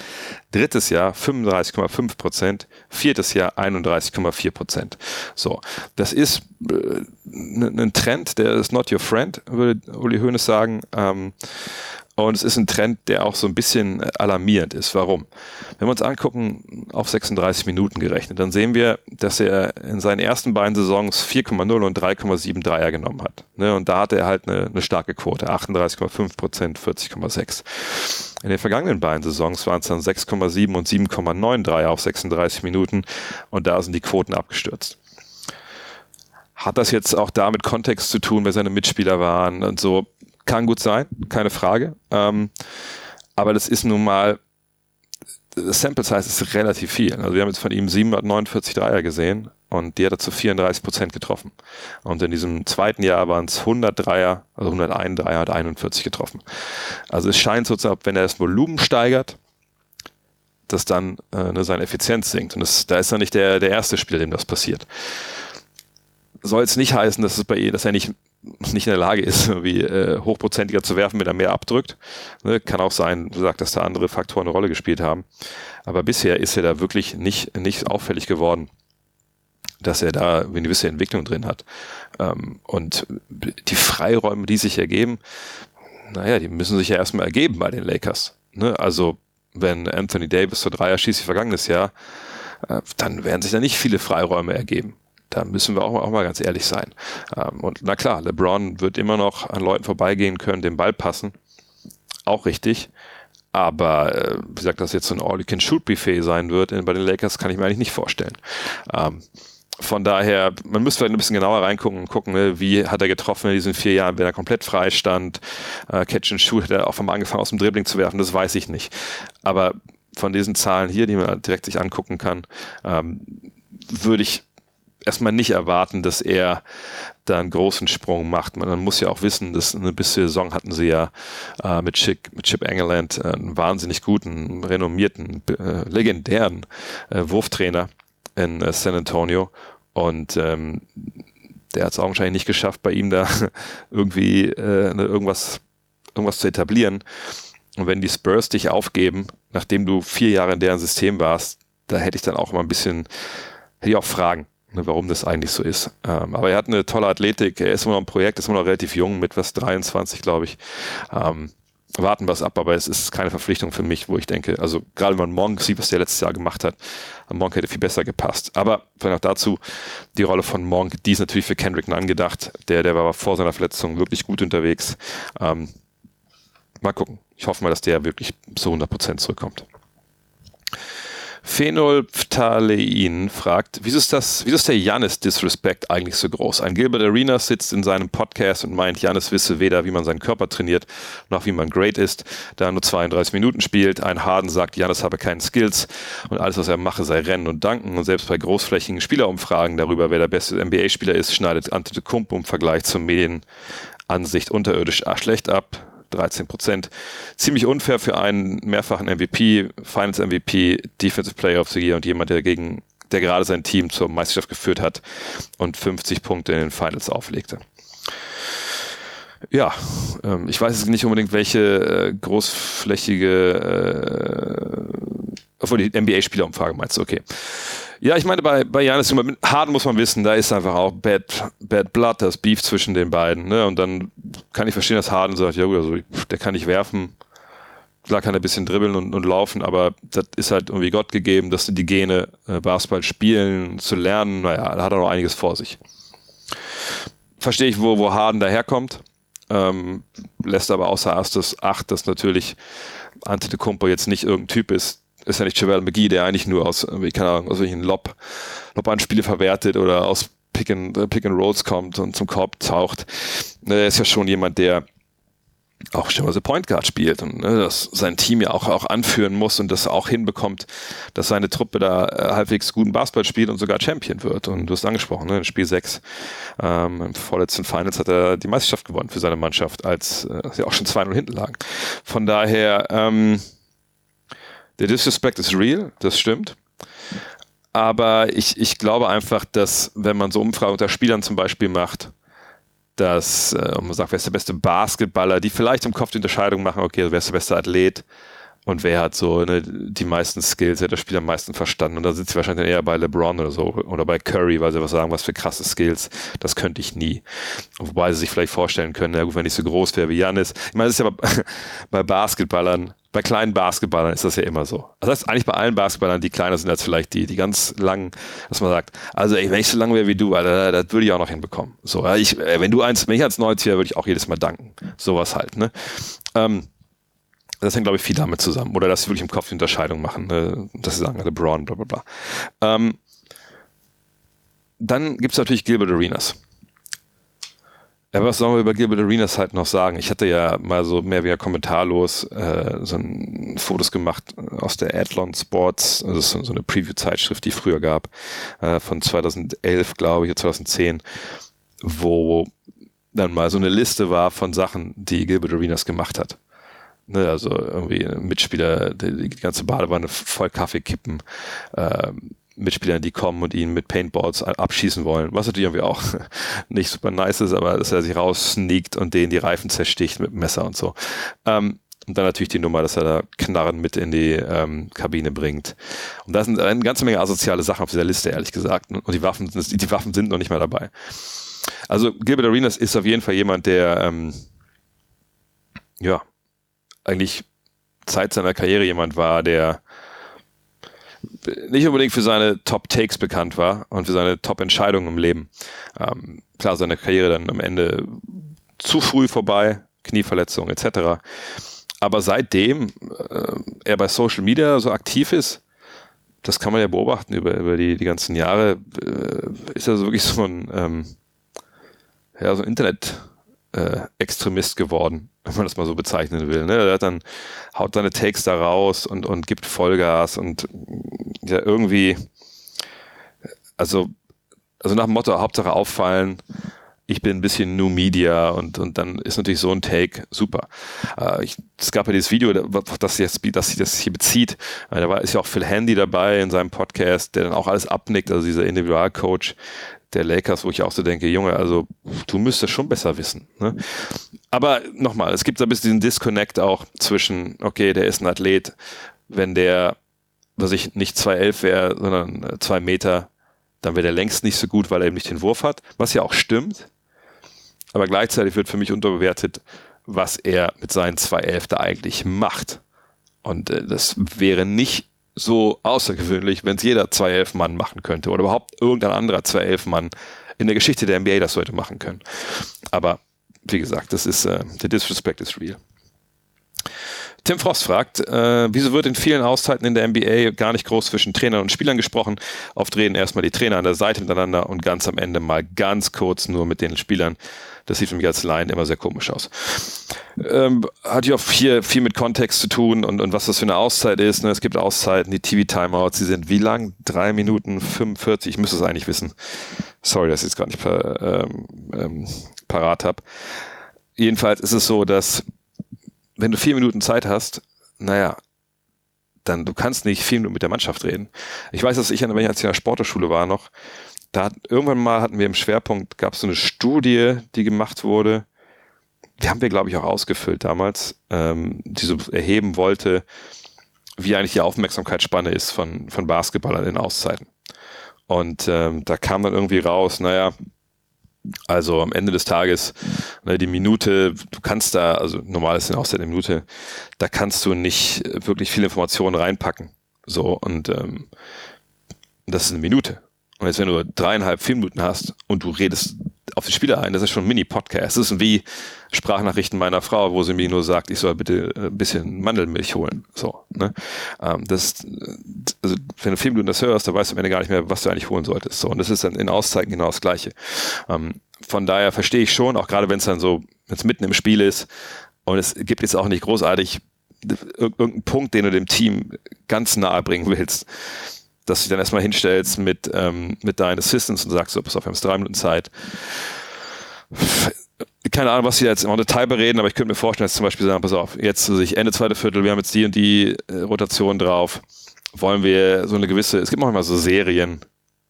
Speaker 1: drittes Jahr 35,5 Prozent, viertes Jahr 31,4 Prozent. So, das ist äh, ein Trend, der ist not your friend, würde Uli Hoeneß sagen. Ähm, und es ist ein Trend, der auch so ein bisschen alarmierend ist. Warum? Wenn wir uns angucken, auf 36 Minuten gerechnet, dann sehen wir, dass er in seinen ersten beiden Saisons 4,0 und 3,7 Dreier genommen hat. Ne, und da hatte er halt eine, eine starke Quote, 38,5 Prozent, 40,6. In den vergangenen beiden Saisons waren es dann 6,7 und 7,9 Dreier auf 36 Minuten und da sind die Quoten abgestürzt. Hat das jetzt auch damit Kontext zu tun, wer seine Mitspieler waren und so? Kann gut sein, keine Frage. Ähm, aber das ist nun mal, das Sample Size ist relativ viel. Also wir haben jetzt von ihm 749 Dreier gesehen und die hat er zu 34 Prozent getroffen. Und in diesem zweiten Jahr waren es 100 Dreier, also 101 Dreier hat 41 getroffen. Also es scheint sozusagen, wenn er das Volumen steigert, dass dann äh, ne, seine Effizienz sinkt. Und das, da ist er nicht der, der erste Spieler, dem das passiert. Soll jetzt nicht heißen, dass es bei dass er nicht nicht in der Lage ist, (laughs) irgendwie äh, hochprozentiger zu werfen, wenn er mehr abdrückt. Ne, kann auch sein, du sagst, dass da andere Faktoren eine Rolle gespielt haben. Aber bisher ist er da wirklich nicht, nicht auffällig geworden, dass er da eine gewisse Entwicklung drin hat. Ähm, und die Freiräume, die sich ergeben, naja, die müssen sich ja erstmal ergeben bei den Lakers. Ne? Also, wenn Anthony Davis zur Dreier schießt wie vergangenes Jahr, äh, dann werden sich da nicht viele Freiräume ergeben. Da müssen wir auch, auch mal ganz ehrlich sein. Ähm, und na klar, LeBron wird immer noch an Leuten vorbeigehen können, den Ball passen. Auch richtig. Aber äh, wie gesagt, dass jetzt so ein All-You-Can-Shoot-Buffet sein wird in, bei den Lakers, kann ich mir eigentlich nicht vorstellen. Ähm, von daher, man müsste vielleicht ein bisschen genauer reingucken und gucken, ne, wie hat er getroffen in diesen vier Jahren, wenn er komplett frei stand. Äh, Catch and Shoot hat er auch einmal angefangen aus dem Dribbling zu werfen, das weiß ich nicht. Aber von diesen Zahlen hier, die man direkt sich angucken kann, ähm, würde ich erstmal nicht erwarten, dass er da einen großen Sprung macht. Man, muss ja auch wissen, dass eine bisschen Saison hatten sie ja äh, mit, Chick, mit Chip Engeland äh, einen wahnsinnig guten, renommierten, äh, legendären äh, Wurftrainer in äh, San Antonio und ähm, der hat es augenscheinlich nicht geschafft, bei ihm da (laughs) irgendwie äh, irgendwas, irgendwas zu etablieren. Und wenn die Spurs dich aufgeben, nachdem du vier Jahre in deren System warst, da hätte ich dann auch mal ein bisschen, hätte ich auch Fragen, ne, warum das eigentlich so ist. Ähm, aber er hat eine tolle Athletik, er ist immer noch ein Projekt, ist immer noch relativ jung, mit was 23, glaube ich. Ähm, warten wir es ab, aber es ist keine Verpflichtung für mich, wo ich denke, also gerade wenn man Monk sieht, was der letztes Jahr gemacht hat, Monk hätte viel besser gepasst. Aber vielleicht auch dazu, die Rolle von Monk, die ist natürlich für Kendrick Nunn gedacht. Der, der war vor seiner Verletzung wirklich gut unterwegs. Ähm, mal gucken. Ich hoffe mal, dass der wirklich zu 100% zurückkommt. Phenolphthalein fragt, wieso ist das, wieso ist der Janis Disrespect eigentlich so groß? Ein Gilbert Arenas sitzt in seinem Podcast und meint, Janis wisse weder, wie man seinen Körper trainiert, noch wie man great ist, da er nur 32 Minuten spielt. Ein Harden sagt, Janis habe keine Skills und alles, was er mache, sei Rennen und Danken. Und selbst bei großflächigen Spielerumfragen darüber, wer der beste NBA-Spieler ist, schneidet Antetokounmpo im Vergleich zur Medienansicht unterirdisch schlecht ab 13 Prozent. Ziemlich unfair für einen mehrfachen MVP, Finals MVP, Defensive Player of the Year und jemand, der gegen, der gerade sein Team zur Meisterschaft geführt hat und 50 Punkte in den Finals auflegte. Ja, ähm, ich weiß nicht unbedingt, welche äh, großflächige, äh, obwohl die NBA-Spielerumfrage meinst du, okay. Ja, ich meine, bei, bei Janis Harden muss man wissen, da ist einfach auch Bad, Bad Blood, das Beef zwischen den beiden. Ne? Und dann kann ich verstehen, dass Harden sagt, ja gut, also der kann nicht werfen. Klar kann er ein bisschen dribbeln und, und laufen, aber das ist halt irgendwie Gott gegeben, dass die Gene äh, Basketball spielen, zu lernen, naja, da hat er noch einiges vor sich. Verstehe ich, wo, wo Harden daherkommt. Ähm, lässt aber außer erstes Acht, dass natürlich Antetokounmpo jetzt nicht irgendein Typ ist, ist ja nicht Javel McGee, der eigentlich nur aus, keine Ahnung, aus welchen Lob, Lob-Anspiele verwertet oder aus Pick and, äh, Pick and Rolls kommt und zum Korb taucht. Ne, er ist ja schon jemand, der auch schon mal so Point Guard spielt und ne, das sein Team ja auch, auch anführen muss und das auch hinbekommt, dass seine Truppe da äh, halbwegs guten Basketball spielt und sogar Champion wird. Und du hast angesprochen, ne, in Spiel 6 ähm, im vorletzten Finals hat er die Meisterschaft gewonnen für seine Mannschaft, als äh, sie auch schon 2-0 hinten lagen. Von daher, ähm, der Disrespect ist real, das stimmt. Aber ich, ich glaube einfach, dass wenn man so Umfragen unter Spielern zum Beispiel macht, dass äh, man sagt, wer ist der beste Basketballer, die vielleicht im Kopf die Unterscheidung machen, okay, wer ist der beste Athlet und wer hat so ne, die meisten Skills, wer hat das Spiel am meisten verstanden. Und da sitzt sie wahrscheinlich eher bei LeBron oder so oder bei Curry, weil sie was sagen, was für krasse Skills, das könnte ich nie. Wobei sie sich vielleicht vorstellen können, ja gut, wenn ich so groß wäre wie Janis. Ich meine, das ist ja (laughs) bei Basketballern bei kleinen Basketballern ist das ja immer so. Das heißt, eigentlich bei allen Basketballern, die kleiner sind als vielleicht die, die ganz langen, dass man sagt, also ey, wenn ich so lang wäre wie du, Alter, das würde ich auch noch hinbekommen. So, ich, äh, wenn du eins, wenn ich als 90er, würde ich auch jedes Mal danken. Sowas halt, ne? Ähm, das hängt, glaube ich, viel damit zusammen. Oder dass sie wirklich im Kopf die Unterscheidung machen, ne? dass sie sagen, LeBron, bla bla bla. Ähm, dann gibt es natürlich Gilbert Arenas. Ja, was sollen wir über Gilbert Arenas halt noch sagen? Ich hatte ja mal so mehr wie kommentarlos äh, so ein Fotos gemacht aus der Athlon Sports, also so, so eine Preview-Zeitschrift, die früher gab, äh, von 2011, glaube ich, oder 2010, wo dann mal so eine Liste war von Sachen, die Gilbert Arenas gemacht hat. Ne, also irgendwie Mitspieler, die, die ganze Badewanne voll Kaffee kippen, ähm, Mitspielern, die kommen und ihn mit Paintballs abschießen wollen, was natürlich irgendwie auch (laughs) nicht super nice ist, aber dass er sich raussneakt und denen die Reifen zersticht mit Messer und so. Ähm, und dann natürlich die Nummer, dass er da Knarren mit in die ähm, Kabine bringt. Und da sind eine ganze Menge asoziale Sachen auf dieser Liste, ehrlich gesagt. Und die Waffen, die Waffen sind noch nicht mal dabei. Also Gilbert Arenas ist auf jeden Fall jemand, der ähm, ja eigentlich Zeit seiner Karriere jemand war, der nicht unbedingt für seine Top-Takes bekannt war und für seine Top-Entscheidungen im Leben. Ähm, klar, seine Karriere dann am Ende zu früh vorbei, Knieverletzung etc. Aber seitdem äh, er bei Social Media so aktiv ist, das kann man ja beobachten über, über die, die ganzen Jahre, äh, ist er so wirklich so ein, ähm, ja, so ein Internet-Extremist äh, geworden, wenn man das mal so bezeichnen will. Ne? Er dann, haut seine Takes da raus und, und gibt Vollgas und ja, irgendwie, also, also nach dem Motto, Hauptsache auffallen, ich bin ein bisschen New Media und, und dann ist natürlich so ein Take super. Äh, ich, es gab ja dieses Video, das jetzt, das sich das hier bezieht. Äh, da war, ist ja auch Phil Handy dabei in seinem Podcast, der dann auch alles abnickt, also dieser Individualcoach der Lakers, wo ich auch so denke, Junge, also du müsstest schon besser wissen. Ne? Aber nochmal, es gibt so ein bisschen diesen Disconnect auch zwischen, okay, der ist ein Athlet, wenn der, was ich nicht 2,11 wäre, sondern 2 Meter, dann wäre der längst nicht so gut, weil er eben nicht den Wurf hat, was ja auch stimmt. Aber gleichzeitig wird für mich unterbewertet, was er mit seinen 2,11 da eigentlich macht. Und äh, das wäre nicht so außergewöhnlich, wenn es jeder 211 Mann machen könnte oder überhaupt irgendein anderer 211 Mann in der Geschichte der NBA das sollte machen können. Aber wie gesagt, das ist äh, der Disrespect is real. Tim Frost fragt, äh, wieso wird in vielen Auszeiten in der NBA gar nicht groß zwischen Trainern und Spielern gesprochen? Oft reden erstmal die Trainer an der Seite miteinander und ganz am Ende mal ganz kurz nur mit den Spielern. Das sieht für mich als Line immer sehr komisch aus. Ähm, hat ja auch hier viel mit Kontext zu tun und, und was das für eine Auszeit ist. Ne? Es gibt Auszeiten, die TV-Timeouts, die sind wie lang? Drei Minuten 45, ich müsste es eigentlich wissen. Sorry, dass ich es gerade nicht par, ähm, ähm, parat habe. Jedenfalls ist es so, dass wenn du vier Minuten Zeit hast, naja, dann du kannst nicht vier Minuten mit der Mannschaft reden. Ich weiß, dass ich, wenn ich als in der Sporteschule war noch, da hat, irgendwann mal hatten wir im Schwerpunkt, gab es so eine Studie, die gemacht wurde, die haben wir, glaube ich, auch ausgefüllt damals, ähm, die so erheben wollte, wie eigentlich die Aufmerksamkeitsspanne ist von, von Basketballern in Auszeiten. Und ähm, da kam dann irgendwie raus, naja, also am Ende des Tages, ne, die Minute, du kannst da, also normal ist eine Auszeit eine Minute, da kannst du nicht wirklich viele Informationen reinpacken. So, und ähm, das ist eine Minute. Und jetzt, wenn du dreieinhalb, vier Minuten hast und du redest auf die Spieler ein, das ist schon ein Mini-Podcast. Das ist wie Sprachnachrichten meiner Frau, wo sie mir nur sagt, ich soll bitte ein bisschen Mandelmilch holen. So, ne? Ähm, das, also, wenn du vier Minuten das hörst, dann weißt du am Ende gar nicht mehr, was du eigentlich holen solltest. So, und das ist dann in Auszeiten genau das Gleiche. Ähm, von daher verstehe ich schon, auch gerade wenn es dann so, wenn es mitten im Spiel ist und es gibt jetzt auch nicht großartig irgendeinen Punkt, den du dem Team ganz nahe bringen willst dass du dich dann erstmal hinstellst mit, ähm, mit deinen Assistants und sagst, so, pass auf, wir haben drei Minuten Zeit. Keine Ahnung, was sie jetzt im Detail bereden, aber ich könnte mir vorstellen, dass zum Beispiel sagen, pass auf, jetzt also ich Ende zweite Viertel, wir haben jetzt die und die äh, Rotation drauf. Wollen wir so eine gewisse, es gibt manchmal so Serien,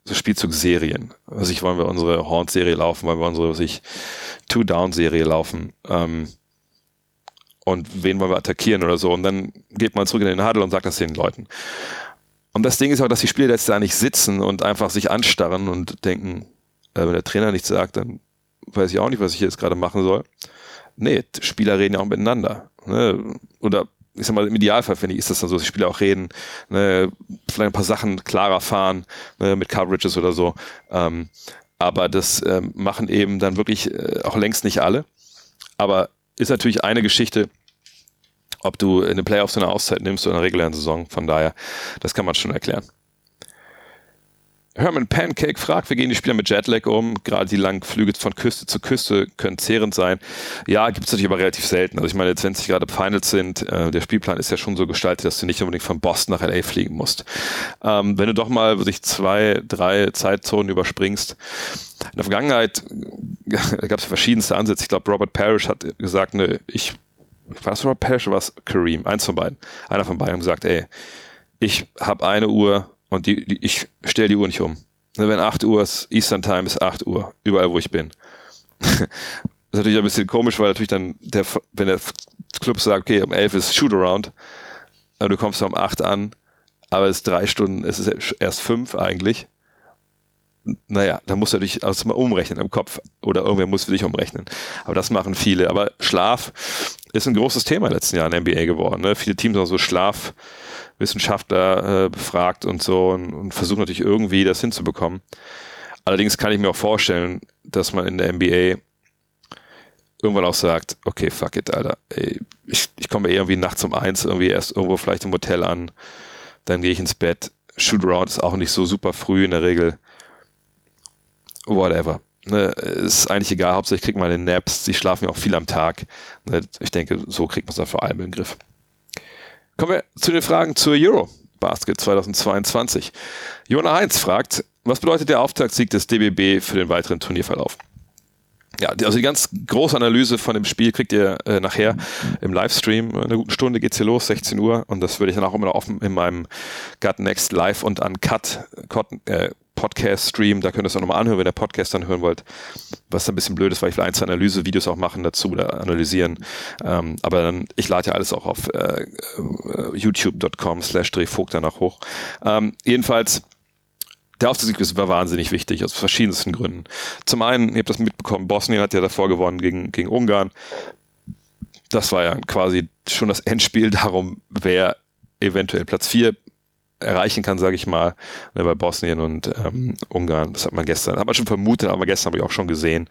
Speaker 1: so Spielzugserien. Also ich wollen wir unsere Horn-Serie laufen, wollen wir unsere, was ich, Two-Down-Serie laufen. Ähm, und wen wollen wir attackieren oder so. Und dann geht man zurück in den Huddle und sagt das den Leuten. Und das Ding ist auch, dass die Spieler jetzt da nicht sitzen und einfach sich anstarren und denken, äh, wenn der Trainer nichts sagt, dann weiß ich auch nicht, was ich jetzt gerade machen soll. Nee, Spieler reden ja auch miteinander. Ne? Oder ich sag mal, im Idealfall finde ich, ist das dann so, dass die Spieler auch reden, ne? vielleicht ein paar Sachen klarer fahren, ne? mit Coverages oder so. Ähm, aber das ähm, machen eben dann wirklich äh, auch längst nicht alle. Aber ist natürlich eine Geschichte, ob du in den Playoffs eine Auszeit nimmst oder in der regulären Saison. Von daher, das kann man schon erklären. Herman Pancake fragt, wie gehen die Spieler mit Jetlag um? Gerade die langen Flüge von Küste zu Küste können zehrend sein. Ja, gibt es natürlich aber relativ selten. Also ich meine, jetzt wenn es gerade Finals sind, äh, der Spielplan ist ja schon so gestaltet, dass du nicht unbedingt von Boston nach LA fliegen musst. Ähm, wenn du doch mal sich zwei, drei Zeitzonen überspringst. In der Vergangenheit (laughs) gab es verschiedenste Ansätze. Ich glaube, Robert Parrish hat gesagt, ne, ich war es Rob Parrish oder was Kareem? Eins von beiden. Einer von beiden hat gesagt, ey, ich habe eine Uhr und die, die ich stelle die Uhr nicht um. Ne, wenn 8 Uhr ist, Eastern Time ist 8 Uhr, überall wo ich bin. das (laughs) ist natürlich ein bisschen komisch, weil natürlich dann, der, wenn der Club sagt, okay, um 11 ist Shootaround, du kommst um 8 an, aber es ist drei Stunden, es ist erst fünf eigentlich. Naja, da musst du dich also mal umrechnen im Kopf oder irgendwer muss für dich umrechnen. Aber das machen viele. Aber Schlaf ist ein großes Thema in den letzten Jahren in der NBA geworden. Ne? Viele Teams haben so Schlafwissenschaftler äh, befragt und so und, und versuchen natürlich irgendwie das hinzubekommen. Allerdings kann ich mir auch vorstellen, dass man in der NBA irgendwann auch sagt, okay, fuck it, Alter. Ey, ich, ich komme irgendwie nachts um eins irgendwie erst irgendwo vielleicht im Hotel an, dann gehe ich ins Bett. Shootaround ist auch nicht so super früh in der Regel. Whatever. Ne, ist eigentlich egal, hauptsächlich kriegt man den Naps, sie schlafen ja auch viel am Tag. Ne, ich denke, so kriegt man es dann vor allem in den Griff. Kommen wir zu den Fragen zur Euro Basket 2022. Jona Heinz fragt, was bedeutet der Auftaktsieg des DBB für den weiteren Turnierverlauf? Ja, also die ganz große Analyse von dem Spiel kriegt ihr äh, nachher im Livestream. In einer guten Stunde geht's hier los, 16 Uhr. Und das würde ich dann auch immer noch offen in meinem Gut Next Live und Uncut äh, Podcast-Stream. Da könnt ihr es auch nochmal anhören, wenn ihr Podcast dann hören wollt. Was ein bisschen blöd ist, weil ich will einzelne Analyse-Videos auch machen dazu oder analysieren. Ähm, aber dann, ich lade ja alles auch auf äh, äh youtube.com slash drehvogt danach hoch. Ähm, jedenfalls, der Aufstieg war wahnsinnig wichtig, aus verschiedensten Gründen. Zum einen, ihr habt das mitbekommen, Bosnien hat ja davor gewonnen gegen, gegen Ungarn. Das war ja quasi schon das Endspiel darum, wer eventuell Platz 4 erreichen kann, sage ich mal, ne, bei Bosnien und ähm, Ungarn. Das hat man gestern, hat man schon vermutet, aber gestern habe ich auch schon gesehen.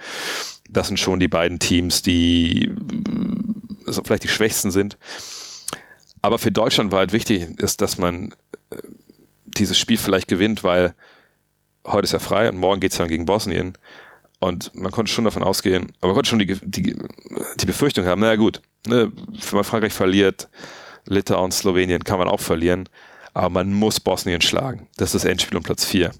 Speaker 1: Das sind schon die beiden Teams, die also vielleicht die schwächsten sind. Aber für Deutschland war halt wichtig, ist, dass man äh, dieses Spiel vielleicht gewinnt, weil heute ist ja frei und morgen geht es dann gegen Bosnien. Und man konnte schon davon ausgehen, aber man konnte schon die, die, die Befürchtung haben, naja gut, ne, wenn man Frankreich verliert, Litauen, Slowenien kann man auch verlieren, aber man muss Bosnien schlagen. Das ist das Endspiel um Platz 4.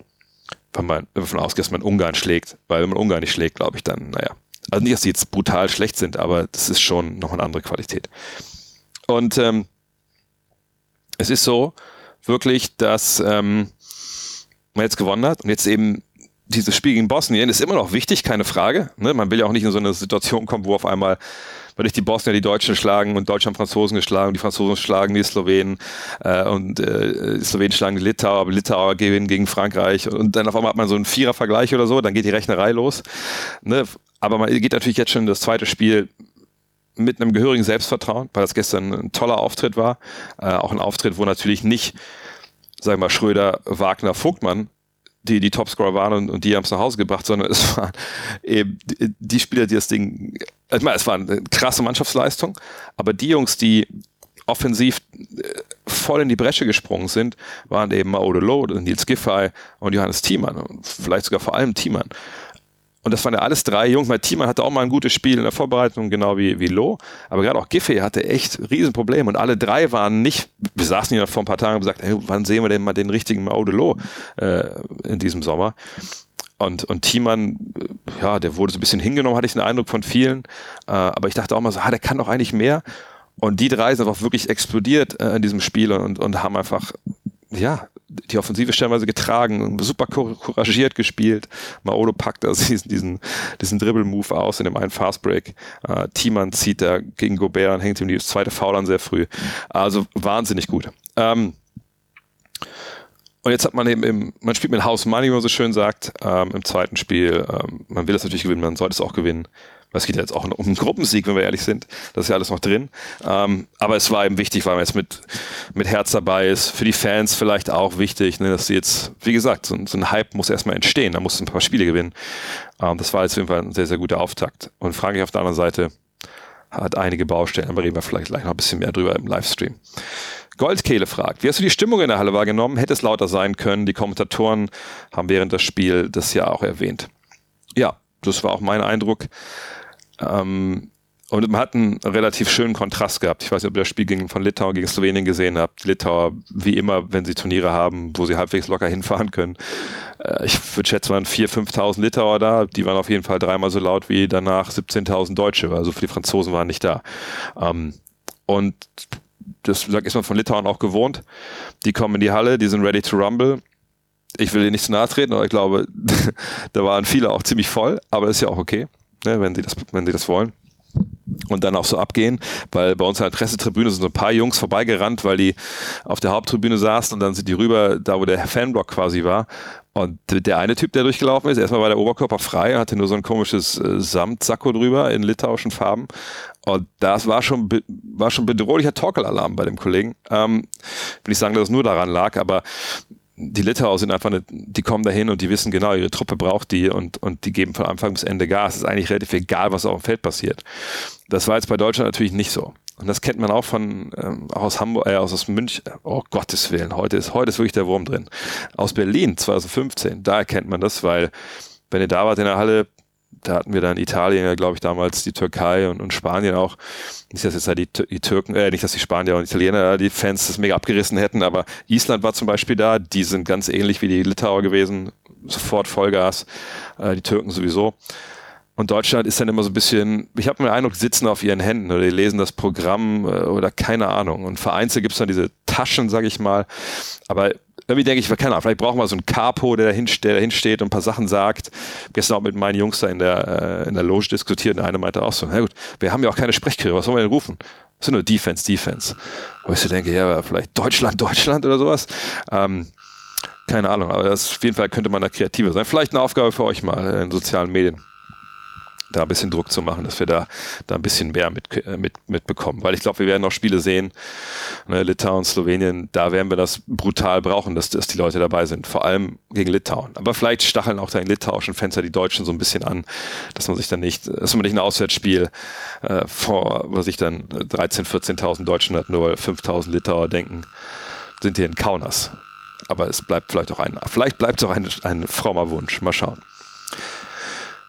Speaker 1: Wenn man davon ausgeht, dass man Ungarn schlägt, weil wenn man Ungarn nicht schlägt, glaube ich dann, naja. Also nicht, dass die jetzt brutal schlecht sind, aber das ist schon noch eine andere Qualität. Und ähm, es ist so, wirklich, dass ähm, man jetzt gewonnen hat und jetzt eben dieses Spiel gegen Bosnien ist immer noch wichtig, keine Frage. Ne? Man will ja auch nicht in so eine Situation kommen, wo auf einmal, weil ich die Bosnier die Deutschen schlagen und Deutschland Franzosen geschlagen, die Franzosen schlagen die Slowenen äh, und äh, die Slowenen schlagen die Litauer, aber Litauer gewinnen gegen Frankreich und dann auf einmal hat man so einen Vierer-Vergleich oder so, dann geht die Rechnerei los. Ne? Aber man geht natürlich jetzt schon in das zweite Spiel mit einem gehörigen Selbstvertrauen, weil das gestern ein toller Auftritt war. Äh, auch ein Auftritt, wo natürlich nicht sagen wir mal, Schröder, Wagner, Vogtmann, die die Topscorer waren und, und die haben es nach Hause gebracht, sondern es (laughs) waren eben die Spieler, die das Ding, ich meine, es war eine krasse Mannschaftsleistung, aber die Jungs, die offensiv äh, voll in die Bresche gesprungen sind, waren eben Maode Loh, Nils Giffey und Johannes Thiemann und vielleicht sogar vor allem Thiemann. Und das waren ja alles drei Jungs. Mein Thiemann hatte auch mal ein gutes Spiel in der Vorbereitung, genau wie, wie Loh. Aber gerade auch Giffey hatte echt Riesenprobleme. Und alle drei waren nicht, wir saßen hier vor ein paar Tagen und gesagt, hey, wann sehen wir denn mal den richtigen Maude Loh äh, in diesem Sommer? Und, und Thiemann, äh, ja, der wurde so ein bisschen hingenommen, hatte ich den Eindruck von vielen. Äh, aber ich dachte auch mal so, ah, der kann doch eigentlich mehr. Und die drei sind einfach wirklich explodiert äh, in diesem Spiel und, und haben einfach, ja, die Offensive stellenweise getragen, super couragiert gespielt. Maolo packt also (laughs) diesen, diesen, diesen Dribble-Move aus in dem einen Fastbreak. Äh, Thiemann zieht da gegen Gobert und hängt ihm die zweite Foul an sehr früh. Also wahnsinnig gut. Ähm, und jetzt hat man eben, im, man spielt mit House Money, wie man so schön sagt, ähm, im zweiten Spiel. Ähm, man will das natürlich gewinnen, man sollte es auch gewinnen. Es geht jetzt auch um einen Gruppensieg, wenn wir ehrlich sind. Das ist ja alles noch drin. Ähm, aber es war eben wichtig, weil man jetzt mit, mit Herz dabei ist. Für die Fans vielleicht auch wichtig, ne, dass sie jetzt, wie gesagt, so, so ein Hype muss erstmal entstehen. Da muss ein paar Spiele gewinnen. Ähm, das war jetzt auf jeden Fall ein sehr, sehr guter Auftakt. Und Frankreich auf der anderen Seite hat einige Baustellen, aber reden wir vielleicht gleich noch ein bisschen mehr drüber im Livestream. Goldkehle fragt, wie hast du die Stimmung in der Halle wahrgenommen? Hätte es lauter sein können? Die Kommentatoren haben während des Spiels das ja auch erwähnt. Ja, das war auch mein Eindruck. Ähm, und man hat einen relativ schönen Kontrast gehabt. Ich weiß nicht, ob ihr das Spiel gegen, von Litauen gegen Slowenien gesehen habt. Litauer, wie immer, wenn sie Turniere haben, wo sie halbwegs locker (laughs) hinfahren können. Äh, ich würde schätzen, waren 4.000, 5.000 Litauer da. Die waren auf jeden Fall dreimal so laut wie danach 17.000 Deutsche. Also für die Franzosen waren nicht da. Ähm, und das ist man von Litauen auch gewohnt. Die kommen in die Halle, die sind ready to rumble. Ich will ihnen nicht zu nahe treten, aber ich glaube, (laughs) da waren viele auch ziemlich voll, aber ist ja auch okay ne, wenn, sie das, wenn sie das wollen. Und dann auch so abgehen, weil bei uns in der Pressetribüne sind so ein paar Jungs vorbeigerannt, weil die auf der Haupttribüne saßen und dann sind die rüber, da wo der Fanblock quasi war. Und der eine Typ, der durchgelaufen ist, erstmal war der Oberkörper frei, hatte nur so ein komisches äh, Samtsacko drüber in litauischen Farben. Und das war schon, war schon bedrohlicher Torkelalarm bei dem Kollegen. Ähm, will ich sagen, dass es nur daran lag, aber die Litauer sind einfach, eine, die kommen dahin und die wissen genau, ihre Truppe braucht die und, und die geben von Anfang bis Ende Gas. Es ist eigentlich relativ egal, was auf dem Feld passiert. Das war jetzt bei Deutschland natürlich nicht so. und das kennt man auch von ähm, auch aus Hamburg, äh, aus, aus München, oh Gottes Willen, heute ist, heute ist wirklich der Wurm drin. Aus Berlin 2015, da erkennt man das, weil wenn ihr da wart in der Halle, da hatten wir dann Italien, glaube ich, damals die Türkei und, und Spanien auch. Nicht, dass jetzt da die, die Türken, äh, nicht, dass die Spanier und Italiener, die Fans das mega abgerissen hätten, aber Island war zum Beispiel da, die sind ganz ähnlich wie die Litauer gewesen, sofort Vollgas, äh, die Türken sowieso. Und Deutschland ist dann immer so ein bisschen, ich habe den Eindruck, sitzen auf ihren Händen oder die lesen das Programm äh, oder keine Ahnung. Und vereinzelt gibt es dann diese Taschen, sage ich mal. Aber irgendwie denke ich, keine Ahnung, vielleicht brauchen wir so einen Capo, der dahin, der dahin steht und ein paar Sachen sagt. Gestern auch mit meinen Jungs da in der, äh, in der Loge diskutiert und einer meinte auch so, na gut, wir haben ja auch keine Sprechchöre, was sollen wir denn rufen? Das ist nur Defense, Defense. Wo ich so denke, ja, vielleicht Deutschland, Deutschland oder sowas. Ähm, keine Ahnung, aber das auf jeden Fall könnte man da kreativer sein. Vielleicht eine Aufgabe für euch mal in sozialen Medien da ein bisschen Druck zu machen, dass wir da, da ein bisschen mehr mit, äh, mit, mitbekommen. Weil ich glaube, wir werden noch Spiele sehen, ne, Litauen, Slowenien, da werden wir das brutal brauchen, dass, dass die Leute dabei sind. Vor allem gegen Litauen. Aber vielleicht stacheln auch da in litauischen Fenster die Deutschen so ein bisschen an, dass man sich dann nicht, dass man nicht ein Auswärtsspiel äh, vor, was ich dann 13, 14.000 Deutschen hat, nur 5.000 Litauer denken, sind hier in Kaunas. Aber es bleibt vielleicht auch ein, vielleicht bleibt es auch ein, ein frommer Wunsch. Mal schauen.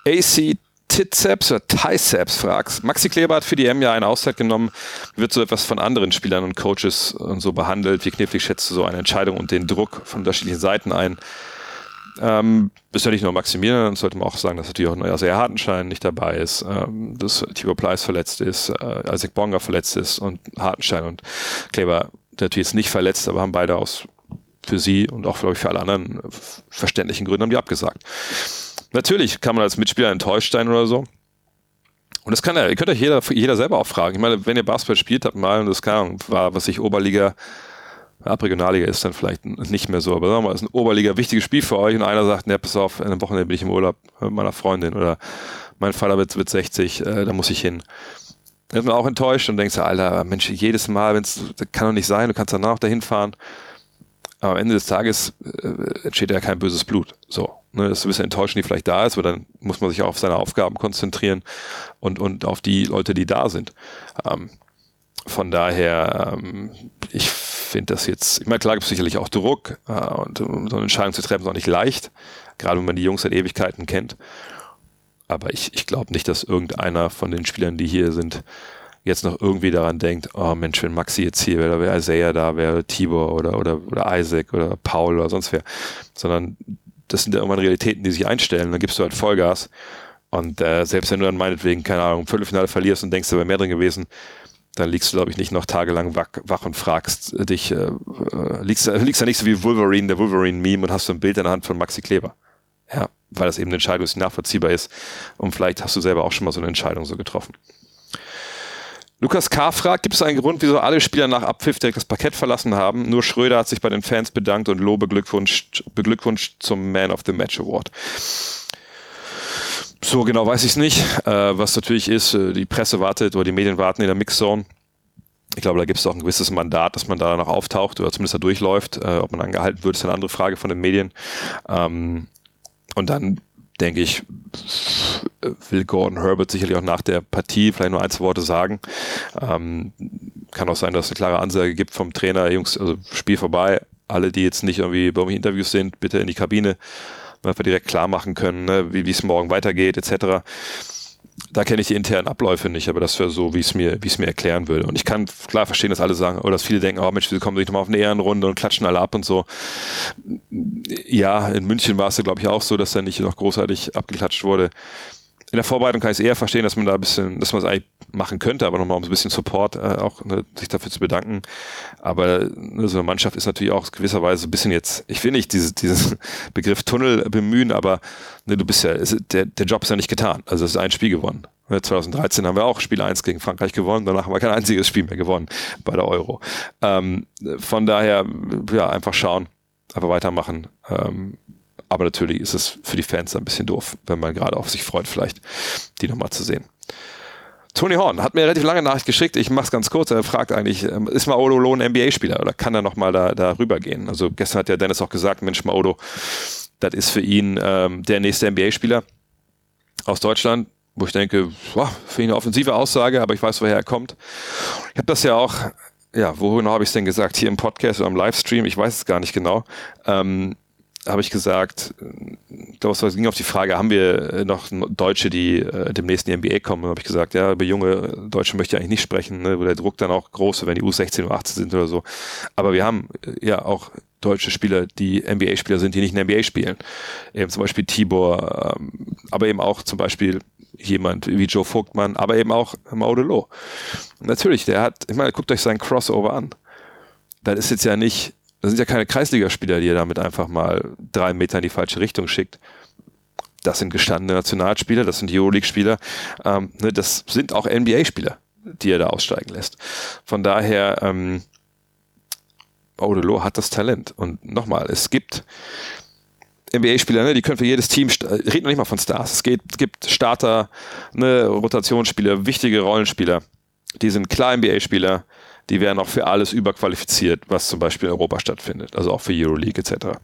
Speaker 1: AC Tizeps oder Ticeps fragst. Maxi Kleber hat für die M ja eine Auszeit genommen. Wird so etwas von anderen Spielern und Coaches und so behandelt? Wie knifflig schätzt du so eine Entscheidung und den Druck von unterschiedlichen Seiten ein? Ähm, ist ja nicht nur Maximilian, sollte man auch sagen, dass natürlich auch neuer sehr Hartenschein nicht dabei ist, ähm, dass Tibor Pleiss verletzt ist, äh, Isaac Bonga verletzt ist und Hartenschein und Kleber natürlich ist nicht verletzt, aber haben beide aus für sie und auch, glaube ich, für alle anderen verständlichen Gründen haben die abgesagt. Natürlich kann man als Mitspieler enttäuscht sein oder so. Und das kann ja, ihr könnt euch jeder, jeder selber auch fragen. Ich meine, wenn ihr Basketball spielt habt mal, und das kann, war, was ich Oberliga, ab Regionalliga ist dann vielleicht nicht mehr so, aber sagen wir mal, ist ein Oberliga wichtiges Spiel für euch und einer sagt, ne, pass auf, in einem Wochenende bin ich im Urlaub mit meiner Freundin oder mein Vater wird, wird 60, äh, da muss ich hin. Dann ist man auch enttäuscht und denkst, Alter, Mensch, jedes Mal, wenn's, das kann doch nicht sein, du kannst danach dahin fahren. Aber am Ende des Tages äh, entsteht ja kein böses Blut. So. Ne, das ist ein bisschen enttäuschend, die vielleicht da ist, aber dann muss man sich auch auf seine Aufgaben konzentrieren und, und auf die Leute, die da sind. Ähm, von daher, ähm, ich finde das jetzt, ich meine, klar gibt es sicherlich auch Druck äh, und um so eine Entscheidung zu treffen ist auch nicht leicht, gerade wenn man die Jungs seit Ewigkeiten kennt. Aber ich, ich glaube nicht, dass irgendeiner von den Spielern, die hier sind, jetzt noch irgendwie daran denkt, oh Mensch, wenn Maxi jetzt hier wäre, wäre Isaiah da, wäre Tibor oder, oder, oder Isaac oder Paul oder sonst wer, sondern das sind ja irgendwann Realitäten, die sich einstellen. Dann gibst du halt Vollgas. Und äh, selbst wenn du dann meinetwegen, keine Ahnung, Viertelfinale verlierst und denkst, da wäre mehr drin gewesen, dann liegst du, glaube ich, nicht noch tagelang wach, wach und fragst dich, äh, äh, liegst, liegst da nicht so wie Wolverine, der Wolverine-Meme und hast so ein Bild in der Hand von Maxi Kleber. Ja, weil das eben eine Entscheidung die nachvollziehbar ist. Und vielleicht hast du selber auch schon mal so eine Entscheidung so getroffen. Lukas K. fragt, gibt es einen Grund, wieso alle Spieler nach Abpfiff direkt das Parkett verlassen haben? Nur Schröder hat sich bei den Fans bedankt und Loh beglückwünscht, beglückwünscht zum Man of the Match Award. So genau weiß ich es nicht. Äh, was natürlich ist, äh, die Presse wartet oder die Medien warten in der Mixzone. Ich glaube, da gibt es auch ein gewisses Mandat, dass man da noch auftaucht oder zumindest da durchläuft. Äh, ob man angehalten wird, ist eine andere Frage von den Medien. Ähm, und dann denke ich, will Gordon Herbert sicherlich auch nach der Partie vielleicht nur ein, zwei Worte sagen. Ähm, kann auch sein, dass es eine klare Ansage gibt vom Trainer, Jungs, also Spiel vorbei. Alle, die jetzt nicht irgendwie bei mir Interviews sind, bitte in die Kabine, wir direkt klar machen können, ne, wie es morgen weitergeht, etc da kenne ich die internen Abläufe nicht, aber das wäre so, wie es mir, es mir erklären würde. Und ich kann klar verstehen, dass alle sagen, oder dass viele denken, oh Mensch, wir kommen nicht nochmal auf eine Ehrenrunde und klatschen alle ab und so. Ja, in München war es ja, glaube ich, auch so, dass da nicht noch großartig abgeklatscht wurde in der Vorbereitung kann ich es eher verstehen, dass man da ein bisschen, dass man es eigentlich machen könnte, aber nochmal um ein bisschen Support äh, auch ne, sich dafür zu bedanken. Aber ne, so eine Mannschaft ist natürlich auch gewisserweise ein bisschen jetzt, ich will nicht diese, diesen (laughs) Begriff Tunnel bemühen, aber ne, du bist ja, ist, der, der Job ist ja nicht getan. Also es ist ein Spiel gewonnen. 2013 haben wir auch Spiel 1 gegen Frankreich gewonnen, danach haben wir kein einziges Spiel mehr gewonnen bei der Euro. Ähm, von daher, ja, einfach schauen, einfach weitermachen. Ähm, aber natürlich ist es für die Fans ein bisschen doof, wenn man gerade auf sich freut, vielleicht die nochmal zu sehen. Tony Horn hat mir eine relativ lange Nachricht geschickt. Ich mache es ganz kurz. Er fragt eigentlich, ähm, ist Maodo Lohn NBA-Spieler oder kann er nochmal da, da rübergehen? Also gestern hat ja Dennis auch gesagt, Mensch, Maodo, das ist für ihn ähm, der nächste NBA-Spieler aus Deutschland. wo ich denke, boah, finde ich eine offensive Aussage, aber ich weiß, woher er kommt. Ich habe das ja auch, ja, wohin habe ich es denn gesagt? Hier im Podcast oder im Livestream, ich weiß es gar nicht genau. Ähm, habe ich gesagt, das ging auf die Frage, haben wir noch Deutsche, die äh, demnächst in die NBA kommen? habe ich gesagt, ja, über junge Deutsche möchte ich eigentlich nicht sprechen, ne, wo der Druck dann auch groß, wenn die U16 oder 18 sind oder so. Aber wir haben äh, ja auch deutsche Spieler, die NBA-Spieler sind, die nicht in NBA spielen. Eben zum Beispiel Tibor, ähm, aber eben auch zum Beispiel jemand wie Joe Vogtmann, aber eben auch Maudelo. Natürlich, der hat, ich meine, guckt euch seinen Crossover an. Das ist jetzt ja nicht das sind ja keine Kreisligaspieler, die er damit einfach mal drei Meter in die falsche Richtung schickt. Das sind gestandene Nationalspieler, das sind Euroleague-Spieler. Ähm, ne, das sind auch NBA-Spieler, die er da aussteigen lässt. Von daher, ähm, Odelo hat das Talent. Und nochmal, es gibt NBA-Spieler, ne, die können für jedes Team, reden noch nicht mal von Stars, es, geht, gibt Starter, ne, Rotationsspieler, wichtige Rollenspieler, die sind klar NBA-Spieler, die werden auch für alles überqualifiziert, was zum Beispiel in Europa stattfindet, also auch für Euroleague etc.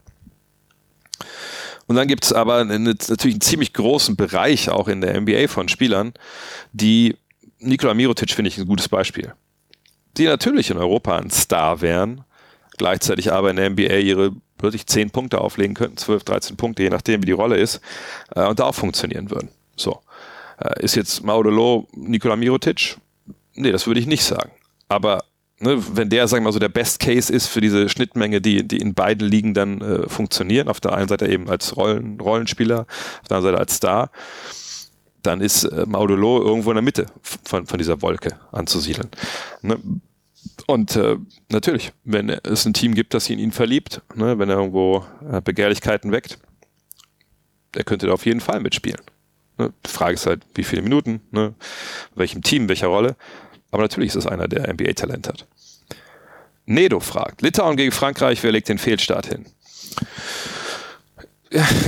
Speaker 1: Und dann gibt es aber eine, natürlich einen ziemlich großen Bereich auch in der NBA von Spielern, die Nikola Mirotic finde ich ein gutes Beispiel. Die natürlich in Europa ein Star wären, gleichzeitig aber in der NBA ihre wirklich 10 Punkte auflegen könnten, 12, 13 Punkte, je nachdem wie die Rolle ist, äh, und da auch funktionieren würden. So. Äh, ist jetzt Maudolo Nikola Mirotic? Nee, das würde ich nicht sagen. Aber ne, wenn der, sagen wir mal so, der Best Case ist für diese Schnittmenge, die, die in beiden Ligen dann äh, funktionieren, auf der einen Seite eben als Rollen, Rollenspieler, auf der anderen Seite als Star, dann ist äh, Maudolo irgendwo in der Mitte von, von dieser Wolke anzusiedeln. Ne? Und äh, natürlich, wenn es ein Team gibt, das sich in ihn verliebt, ne, wenn er irgendwo äh, Begehrlichkeiten weckt, der könnte da auf jeden Fall mitspielen. Ne? Die Frage ist halt, wie viele Minuten, ne? welchem Team, welcher Rolle. Aber natürlich ist es einer, der NBA-Talent hat. Nedo fragt, Litauen gegen Frankreich, wer legt den Fehlstart hin?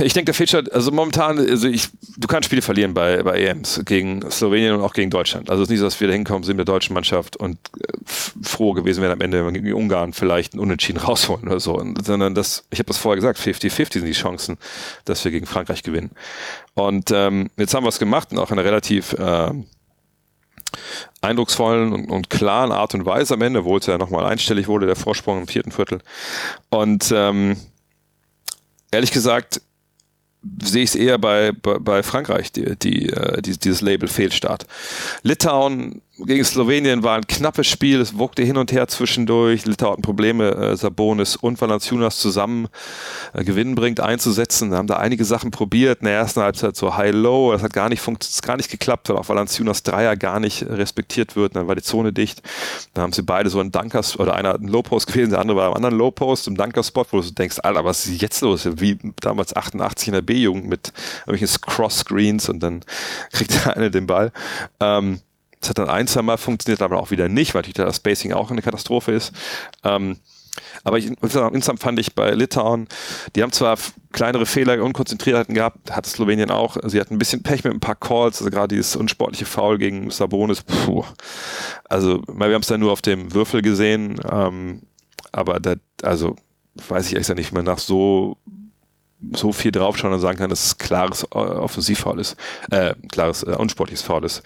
Speaker 1: Ich denke, der Fehlstart, also momentan, also ich, du kannst Spiele verlieren bei, bei EMs gegen Slowenien und auch gegen Deutschland. Also es ist nicht so, dass wir da hinkommen, sind mit der deutschen Mannschaft und äh, froh gewesen wären am Ende, wenn wir gegen Ungarn vielleicht einen Unentschieden (laughs) rausholen oder so. Sondern das, ich habe das vorher gesagt, 50-50 sind die Chancen, dass wir gegen Frankreich gewinnen. Und ähm, jetzt haben wir es gemacht und auch in einer relativ äh, eindrucksvollen und, und, klaren Art und Weise am Ende, obwohl es ja nochmal einstellig wurde, der Vorsprung im vierten Viertel. Und ähm, ehrlich gesagt sehe ich es eher bei, bei, bei Frankreich, die, die, äh, die, dieses Label Fehlstart. Litauen gegen Slowenien war ein knappes Spiel, es wogte hin und her zwischendurch. Litauen hatten Probleme, äh, Sabonis und Valanciunas zusammen äh, Gewinn bringt einzusetzen. Wir haben da einige Sachen probiert. In der ersten Halbzeit so High-Low, das hat gar nicht, funkt, gar nicht geklappt, weil auch Valanciunas Dreier gar nicht respektiert wird. Dann war die Zone dicht. Dann haben sie beide so einen Dunkers, oder einer hat einen Low-Post gewesen, der andere war am anderen Low-Post, im Dunker-Spot, wo du denkst, Alter, was ist jetzt los? Wie damals 88 in der B-Jugend mit irgendwelchen Cross-Screens und dann (laughs) kriegt der eine den Ball. Ähm, das hat dann ein, zwei Mal funktioniert, aber auch wieder nicht, weil das Spacing auch eine Katastrophe ist. Ähm, aber ich, insgesamt fand ich bei Litauen, die haben zwar kleinere Fehler, Unkonzentriertheiten gehabt, hat Slowenien auch. Sie hatten ein bisschen Pech mit ein paar Calls, also gerade dieses unsportliche Foul gegen Sabonis. Puh. Also, wir haben es dann nur auf dem Würfel gesehen, ähm, aber da, also weiß ich echt nicht, man nach so so viel draufschauen und sagen kann, dass es klares äh, Offensivfoul ist, äh, klares äh, unsportliches Foul ist.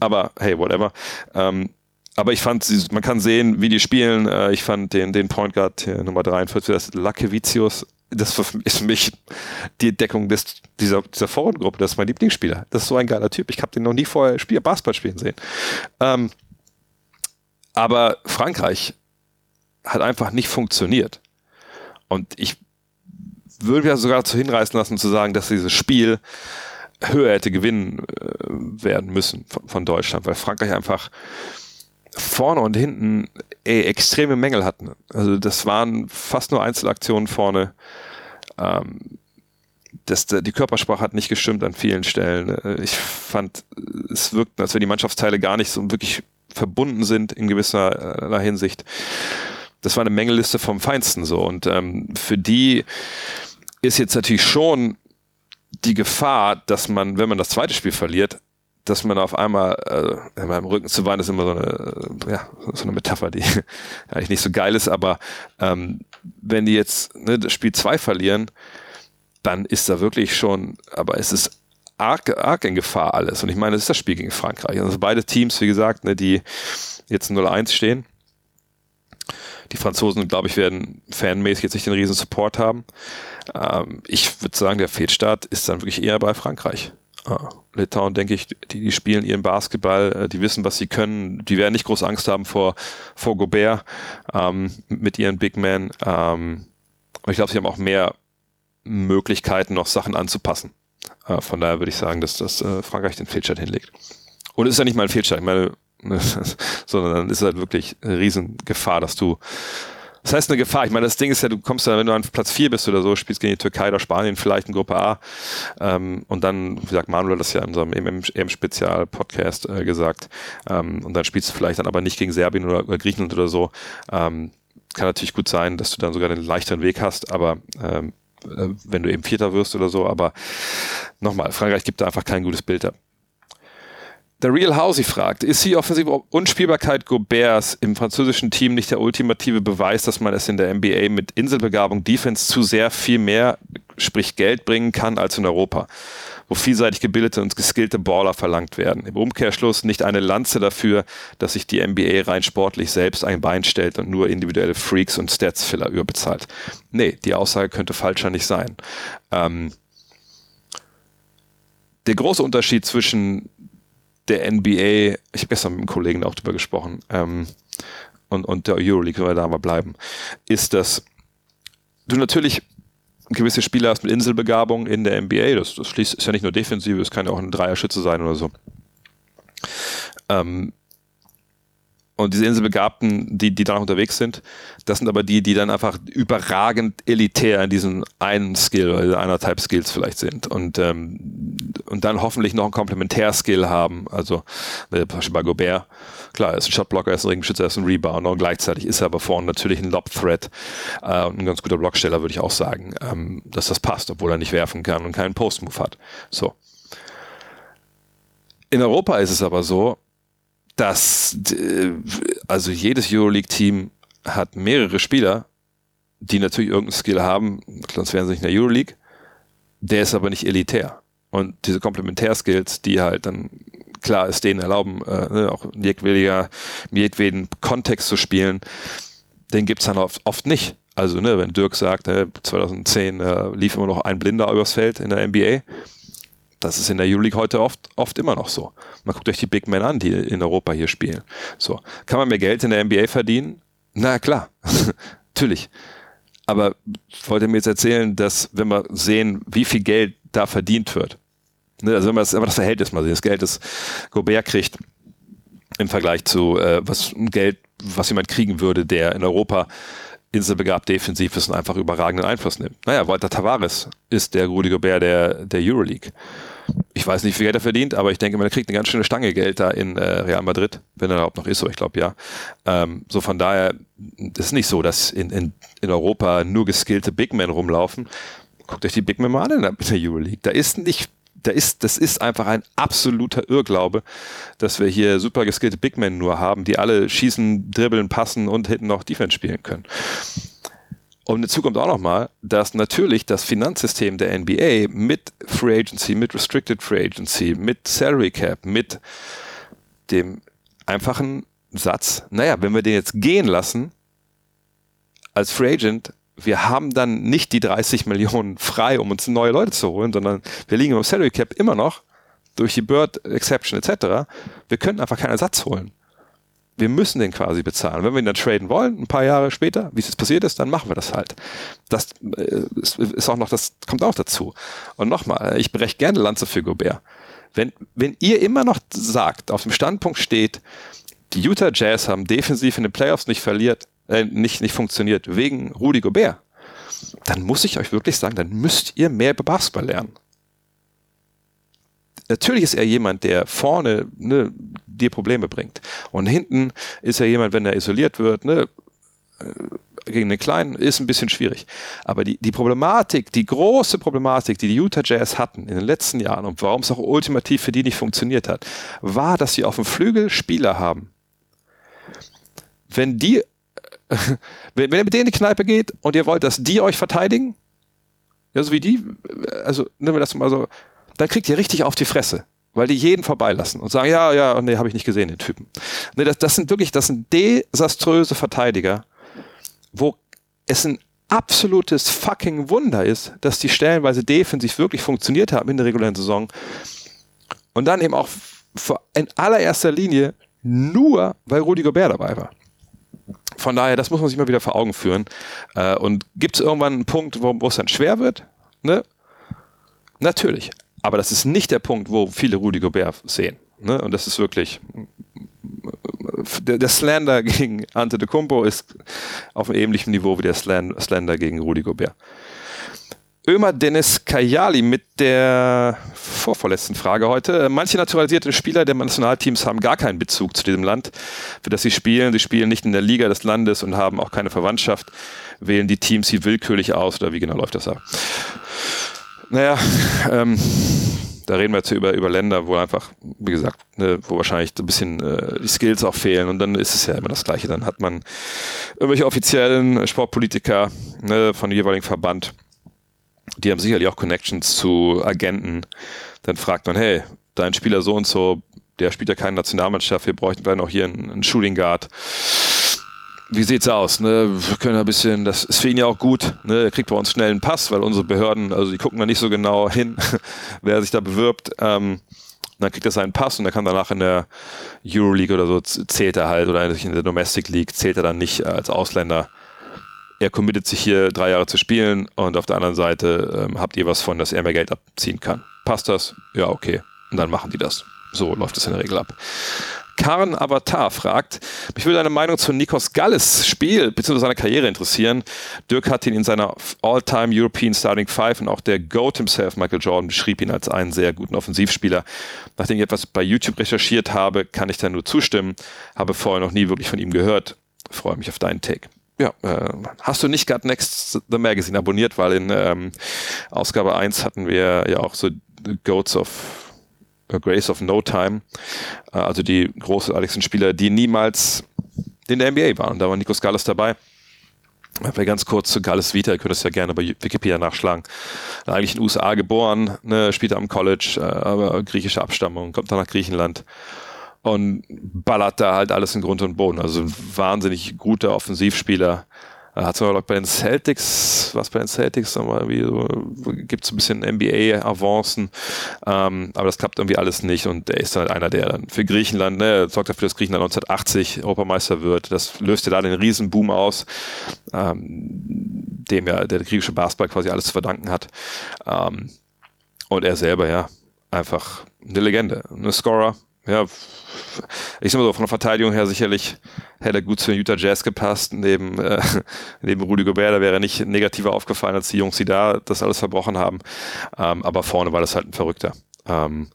Speaker 1: Aber hey, whatever. Ähm, aber ich fand, man kann sehen, wie die spielen. Äh, ich fand den, den Point Guard Nummer 43, das Lakevicius, das ist für mich die Entdeckung des, dieser, dieser Vorrundengruppe. Das ist mein Lieblingsspieler. Das ist so ein geiler Typ. Ich habe den noch nie vorher Spiel, Basketball spielen sehen. Ähm, aber Frankreich hat einfach nicht funktioniert. Und ich würde ja sogar dazu hinreißen lassen, zu sagen, dass dieses Spiel höher hätte gewinnen äh, werden müssen von, von, Deutschland, weil Frankreich einfach vorne und hinten ey, extreme Mängel hatten. Also das waren fast nur Einzelaktionen vorne. Ähm, das, die Körpersprache hat nicht gestimmt an vielen Stellen. Äh, ich fand, es wirkten, als wenn die Mannschaftsteile gar nicht so wirklich verbunden sind in gewisser äh, Hinsicht. Das war eine Mängelliste vom Feinsten so. Und ähm, für die ist jetzt natürlich schon die Gefahr, dass man, wenn man das zweite Spiel verliert, dass man auf einmal, äh, in meinem Rücken zu weinen ist immer so eine, äh, ja, so eine Metapher, die (laughs) eigentlich nicht so geil ist, aber ähm, wenn die jetzt ne, das Spiel zwei verlieren, dann ist da wirklich schon, aber es ist arg, arg in Gefahr alles. Und ich meine, das ist das Spiel gegen Frankreich. Also beide Teams, wie gesagt, ne, die jetzt 0-1 stehen. Die Franzosen, glaube ich, werden fanmäßig jetzt nicht den riesen Support haben. Ähm, ich würde sagen, der Fehlstart ist dann wirklich eher bei Frankreich. Ah, Litauen, denke ich, die, die spielen ihren Basketball, äh, die wissen, was sie können, die werden nicht groß Angst haben vor, vor Gobert ähm, mit ihren Big Men. Ähm, ich glaube, sie haben auch mehr Möglichkeiten, noch Sachen anzupassen. Äh, von daher würde ich sagen, dass das äh, Frankreich den Fehlstart hinlegt. Und es ist ja nicht mal ein Fehlstart, ich meine, (laughs) sondern dann ist es halt wirklich eine Riesengefahr, dass du das heißt eine Gefahr. Ich meine, das Ding ist ja, du kommst ja, wenn du an Platz 4 bist oder so, spielst gegen die Türkei oder Spanien vielleicht in Gruppe A. Ähm, und dann, wie gesagt, Manuel das ja in unserem EM-Spezial-Podcast äh, gesagt. Ähm, und dann spielst du vielleicht dann aber nicht gegen Serbien oder, oder Griechenland oder so. Ähm, kann natürlich gut sein, dass du dann sogar den leichteren Weg hast, aber ähm, äh, wenn du eben Vierter wirst oder so. Aber nochmal, Frankreich gibt da einfach kein gutes Bild ab. Der Real Housey fragt, ist die offensive Unspielbarkeit Goberts im französischen Team nicht der ultimative Beweis, dass man es in der NBA mit Inselbegabung Defense zu sehr viel mehr, sprich Geld bringen kann als in Europa, wo vielseitig gebildete und geskillte Baller verlangt werden. Im Umkehrschluss nicht eine Lanze dafür, dass sich die NBA rein sportlich selbst ein Bein stellt und nur individuelle Freaks und Statsfiller überbezahlt. Nee, die Aussage könnte falscher nicht sein. Ähm, der große Unterschied zwischen der NBA, ich habe gestern mit einem Kollegen auch drüber gesprochen, ähm, und, und der Euroleague, wenn wir da mal bleiben, ist, dass du natürlich gewisse Spieler hast mit Inselbegabung in der NBA, das, das schließt, ist ja nicht nur Defensive, es kann ja auch ein Dreierschütze sein oder so. Ähm, und diese Inselbegabten, die, die da noch unterwegs sind, das sind aber die, die dann einfach überragend elitär in diesem einen Skill oder eineinhalb Skills vielleicht sind und, ähm, und dann hoffentlich noch einen Komplementärskill haben. Also äh, bei Gobert, klar, er ist ein Shotblocker, er ist ein Ringschützer, er ist ein Rebounder und gleichzeitig ist er aber vorne natürlich ein Lob-Threat äh, und ein ganz guter Blocksteller, würde ich auch sagen, ähm, dass das passt, obwohl er nicht werfen kann und keinen Post-Move hat. So. In Europa ist es aber so, dass also jedes Euroleague-Team hat mehrere Spieler, die natürlich irgendeinen Skill haben, sonst wären sie nicht in der Euroleague. Der ist aber nicht elitär. Und diese Komplementärskills, die halt dann klar ist, denen erlauben, äh, ne, auch in jedweden Kontext zu spielen, den gibt's dann oft, oft nicht. Also, ne, wenn Dirk sagt, ne, 2010 äh, lief immer noch ein Blinder übers Feld in der NBA, das ist in der Euroleague heute oft, oft immer noch so. Man guckt euch die Big Men an, die in Europa hier spielen. So. Kann man mehr Geld in der NBA verdienen? Na klar. (laughs) Natürlich. Aber wollte mir jetzt erzählen, dass wenn wir sehen, wie viel Geld da verdient wird, ne, also wenn wir das, das Verhältnis mal sehen, das Geld, das Gobert kriegt im Vergleich zu äh, was Geld, was jemand kriegen würde, der in Europa inselbegabt defensiv ist und einfach überragenden Einfluss nimmt. Naja, Walter Tavares ist der Rudy Gobert der, der Euroleague. Ich weiß nicht, wie viel Geld er verdient, aber ich denke, man kriegt eine ganz schöne Stange Geld da in äh, Real Madrid, wenn er überhaupt noch ist, aber ich glaube ja. Ähm, so von daher ist es nicht so, dass in, in, in Europa nur geskillte Big Men rumlaufen. Guckt euch die Big Men mal an in der Euroleague. Da ist nicht da ist, das ist einfach ein absoluter Irrglaube, dass wir hier super geskillte Big Men nur haben, die alle schießen, dribbeln, passen und hinten noch Defense spielen können. Und dazu kommt auch nochmal, dass natürlich das Finanzsystem der NBA mit Free Agency, mit Restricted Free Agency, mit Salary Cap, mit dem einfachen Satz, naja, wenn wir den jetzt gehen lassen, als Free Agent wir haben dann nicht die 30 Millionen frei, um uns neue Leute zu holen, sondern wir liegen im Salary Cap immer noch durch die Bird Exception etc. Wir können einfach keinen Ersatz holen. Wir müssen den quasi bezahlen. Wenn wir ihn dann traden wollen, ein paar Jahre später, wie es jetzt passiert ist, dann machen wir das halt. Das äh, ist auch noch, das kommt auch dazu. Und nochmal, ich breche gerne Lanze für Gobert. Wenn, wenn ihr immer noch sagt, auf dem Standpunkt steht, die Utah Jazz haben defensiv in den Playoffs nicht verliert, äh, nicht, nicht funktioniert wegen Rudi Gobert, dann muss ich euch wirklich sagen, dann müsst ihr mehr über Basketball lernen. Natürlich ist er jemand, der vorne ne, dir Probleme bringt. Und hinten ist er jemand, wenn er isoliert wird, ne, äh, gegen den Kleinen, ist ein bisschen schwierig. Aber die, die Problematik, die große Problematik, die die Utah Jazz hatten in den letzten Jahren und warum es auch ultimativ für die nicht funktioniert hat, war, dass sie auf dem Flügel Spieler haben. Wenn die (laughs) wenn, ihr mit denen in die Kneipe geht und ihr wollt, dass die euch verteidigen, ja, so wie die, also nehmen wir das mal so, dann kriegt ihr richtig auf die Fresse. Weil die jeden vorbeilassen und sagen, ja, ja, nee, habe ich nicht gesehen, den Typen. Nee, das, das sind wirklich, das sind desaströse Verteidiger, wo es ein absolutes fucking Wunder ist, dass die stellenweise defensiv wirklich funktioniert haben in der regulären Saison. Und dann eben auch in allererster Linie nur, weil Rudi Gobert dabei war. Von daher, das muss man sich mal wieder vor Augen führen. Äh, und gibt es irgendwann einen Punkt, wo, es dann schwer wird? Ne? Natürlich. Aber das ist nicht der Punkt, wo viele Rudi Gobert sehen. Ne? Und das ist wirklich der, der Slander (laughs) gegen Ante de Kumpo ist auf einem ähnlichen Niveau wie der Slander gegen Rudi Gobert. Ömer Dennis Kajali mit der vorvorletzten Frage heute. Manche naturalisierte Spieler der Nationalteams haben gar keinen Bezug zu diesem Land, für das sie spielen. Sie spielen nicht in der Liga des Landes und haben auch keine Verwandtschaft. Wählen die Teams sie willkürlich aus oder wie genau läuft das ab? Naja, ähm, da reden wir jetzt über, über Länder, wo einfach, wie gesagt, ne, wo wahrscheinlich so ein bisschen äh, die Skills auch fehlen und dann ist es ja immer das Gleiche. Dann hat man irgendwelche offiziellen Sportpolitiker ne, von dem jeweiligen Verband, die haben sicherlich auch Connections zu Agenten. Dann fragt man, hey, dein Spieler so und so, der spielt ja keine Nationalmannschaft, wir bräuchten vielleicht noch hier einen, einen Shooting Guard wie sieht's aus? Ne? Wir können ein bisschen, das ist für ihn ja auch gut. Ne? Er kriegt bei uns schnell einen Pass, weil unsere Behörden, also die gucken da nicht so genau (laughs) hin, wer sich da bewirbt. Ähm, dann kriegt er seinen Pass und er kann danach in der Euroleague oder so zählt er halt oder in der Domestic League zählt er dann nicht als Ausländer. Er committet sich hier drei Jahre zu spielen und auf der anderen Seite ähm, habt ihr was von, dass er mehr Geld abziehen kann. Passt das? Ja, okay. Und dann machen die das. So läuft es in der Regel ab. Karn Avatar fragt, mich würde deine Meinung zu Nikos Galles Spiel bzw. seiner Karriere interessieren. Dirk hat ihn in seiner All-Time European Starting Five und auch der GOAT himself, Michael Jordan, beschrieb ihn als einen sehr guten Offensivspieler. Nachdem ich etwas bei YouTube recherchiert habe, kann ich da nur zustimmen. Habe vorher noch nie wirklich von ihm gehört. Freue mich auf deinen Take. Ja, äh, hast du nicht Got Next The Magazine abonniert, weil in ähm, Ausgabe 1 hatten wir ja auch so Goats of Grace of No Time, äh, also die großartigsten Spieler, die niemals in der NBA waren. Da war Nikos Galles dabei. Wer ganz kurz zu Galles Vita, ihr könnt das ja gerne bei Wikipedia nachschlagen. Eigentlich in den USA geboren, ne, spielt am College, äh, aber griechische Abstammung, kommt dann nach Griechenland und ballert da halt alles in Grund und Boden. Also wahnsinnig guter Offensivspieler, hat sogar bei den Celtics, was bei den Celtics so, gibt es ein bisschen NBA-Avancen, ähm, aber das klappt irgendwie alles nicht und der ist halt einer, der dann für Griechenland, ne, sorgt dafür, dass Griechenland 1980 Europameister wird. Das löst ja da den Riesenboom aus, ähm, dem ja der griechische Basketball quasi alles zu verdanken hat. Ähm, und er selber, ja, einfach eine Legende, eine Scorer, ja, ich sag mal so, von der Verteidigung her sicherlich hätte er gut zu den Utah Jazz gepasst. Neben, äh, neben Rudy Gobert, da wäre er nicht negativer aufgefallen als die Jungs, die da das alles verbrochen haben. Ähm, aber vorne war das halt ein Verrückter. Ähm,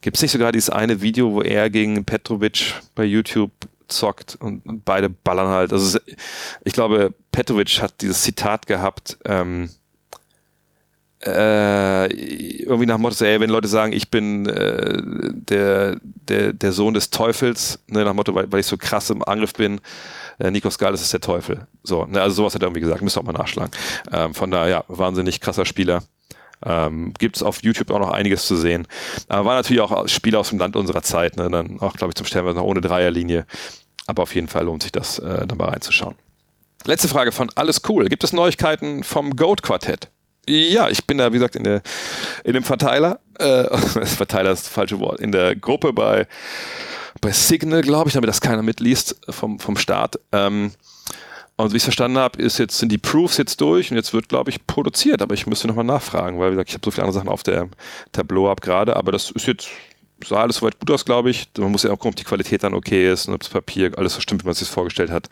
Speaker 1: Gibt es nicht sogar dieses eine Video, wo er gegen Petrovic bei YouTube zockt und, beide ballern halt? Also ich glaube, Petrovic hat dieses Zitat gehabt, ähm, äh, irgendwie nach dem Motto, ey, wenn Leute sagen, ich bin äh, der, der, der Sohn des Teufels, ne, nach dem Motto, weil, weil ich so krass im Angriff bin, äh, Nikos Gales ist der Teufel. So, ne, also sowas hat er irgendwie gesagt, müsst ihr auch mal nachschlagen. Ähm, von daher, ja, wahnsinnig krasser Spieler. Ähm, Gibt es auf YouTube auch noch einiges zu sehen. Aber war natürlich auch Spieler aus dem Land unserer Zeit, ne, dann auch, glaube ich, zum Stellen noch ohne Dreierlinie. Aber auf jeden Fall lohnt sich das, äh, dann mal reinzuschauen. Letzte Frage von Alles Cool. Gibt es Neuigkeiten vom Goat Quartett? Ja, ich bin da, wie gesagt, in, der, in dem Verteiler, äh, (laughs) Verteiler ist das falsche Wort, in der Gruppe bei, bei Signal, glaube ich, damit das keiner mitliest vom, vom Start. Ähm, und wie ich es verstanden habe, ist jetzt, sind die Proofs jetzt durch und jetzt wird, glaube ich, produziert. Aber ich müsste nochmal nachfragen, weil, wie gesagt, ich habe so viele andere Sachen auf der Tableau ab gerade. Aber das ist jetzt sah alles soweit gut aus, glaube ich. Man muss ja auch gucken, ob die Qualität dann okay ist und ob das Papier alles so stimmt, wie man es sich vorgestellt hat.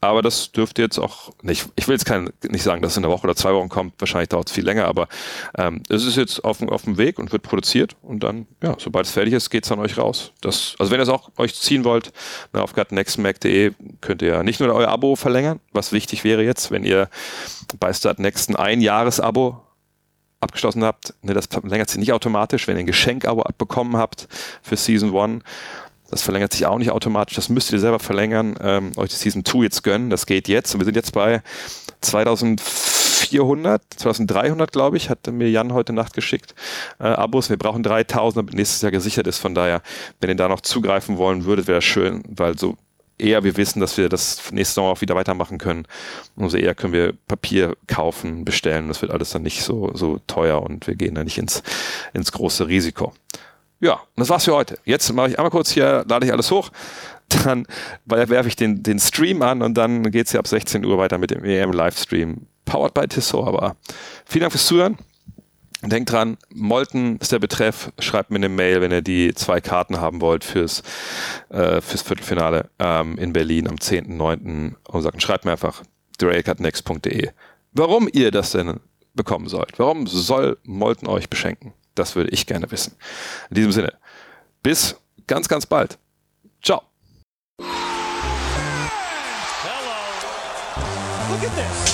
Speaker 1: Aber das dürfte jetzt auch nicht, ich will jetzt kein, nicht sagen, dass es in einer Woche oder zwei Wochen kommt, wahrscheinlich dauert es viel länger, aber ähm, es ist jetzt auf, auf dem Weg und wird produziert und dann, ja, sobald es fertig ist, geht es an euch raus. Das, also wenn ihr es auch euch ziehen wollt, na, auf gutnextmac.de könnt ihr nicht nur euer Abo verlängern, was wichtig wäre jetzt, wenn ihr bei Startnext ein Ein-Jahres-Abo abgeschlossen habt, ne, das verlängert sich nicht automatisch. Wenn ihr ein Geschenk-Abo abbekommen habt für Season 1, das verlängert sich auch nicht automatisch. Das müsst ihr selber verlängern, ähm, euch die Season 2 jetzt gönnen. Das geht jetzt. Und wir sind jetzt bei 2004 2400, 2300 glaube ich, hat mir Jan heute Nacht geschickt, äh, Abos. Wir brauchen 3000, damit nächstes Jahr gesichert ist. Von daher, wenn ihr da noch zugreifen wollen würdet, wäre schön, weil so eher wir wissen, dass wir das nächste Sommer auch wieder weitermachen können, umso eher können wir Papier kaufen, bestellen. Das wird alles dann nicht so, so teuer und wir gehen da nicht ins, ins große Risiko. Ja, und das war's für heute. Jetzt mache ich einmal kurz hier, lade ich alles hoch, dann werfe ich den, den Stream an und dann geht's hier ab 16 Uhr weiter mit dem EM-Livestream. Powered by Tissot, aber vielen Dank fürs Zuhören. Denkt dran, Molten ist der Betreff. Schreibt mir eine Mail, wenn ihr die zwei Karten haben wollt fürs, äh, fürs Viertelfinale ähm, in Berlin am 10.9. Und sagt, schreibt mir einfach drakeatnext.de, warum ihr das denn bekommen sollt. Warum soll Molten euch beschenken? Das würde ich gerne wissen. In diesem Sinne, bis ganz, ganz bald. Ciao.
Speaker 2: Hello. Look at this.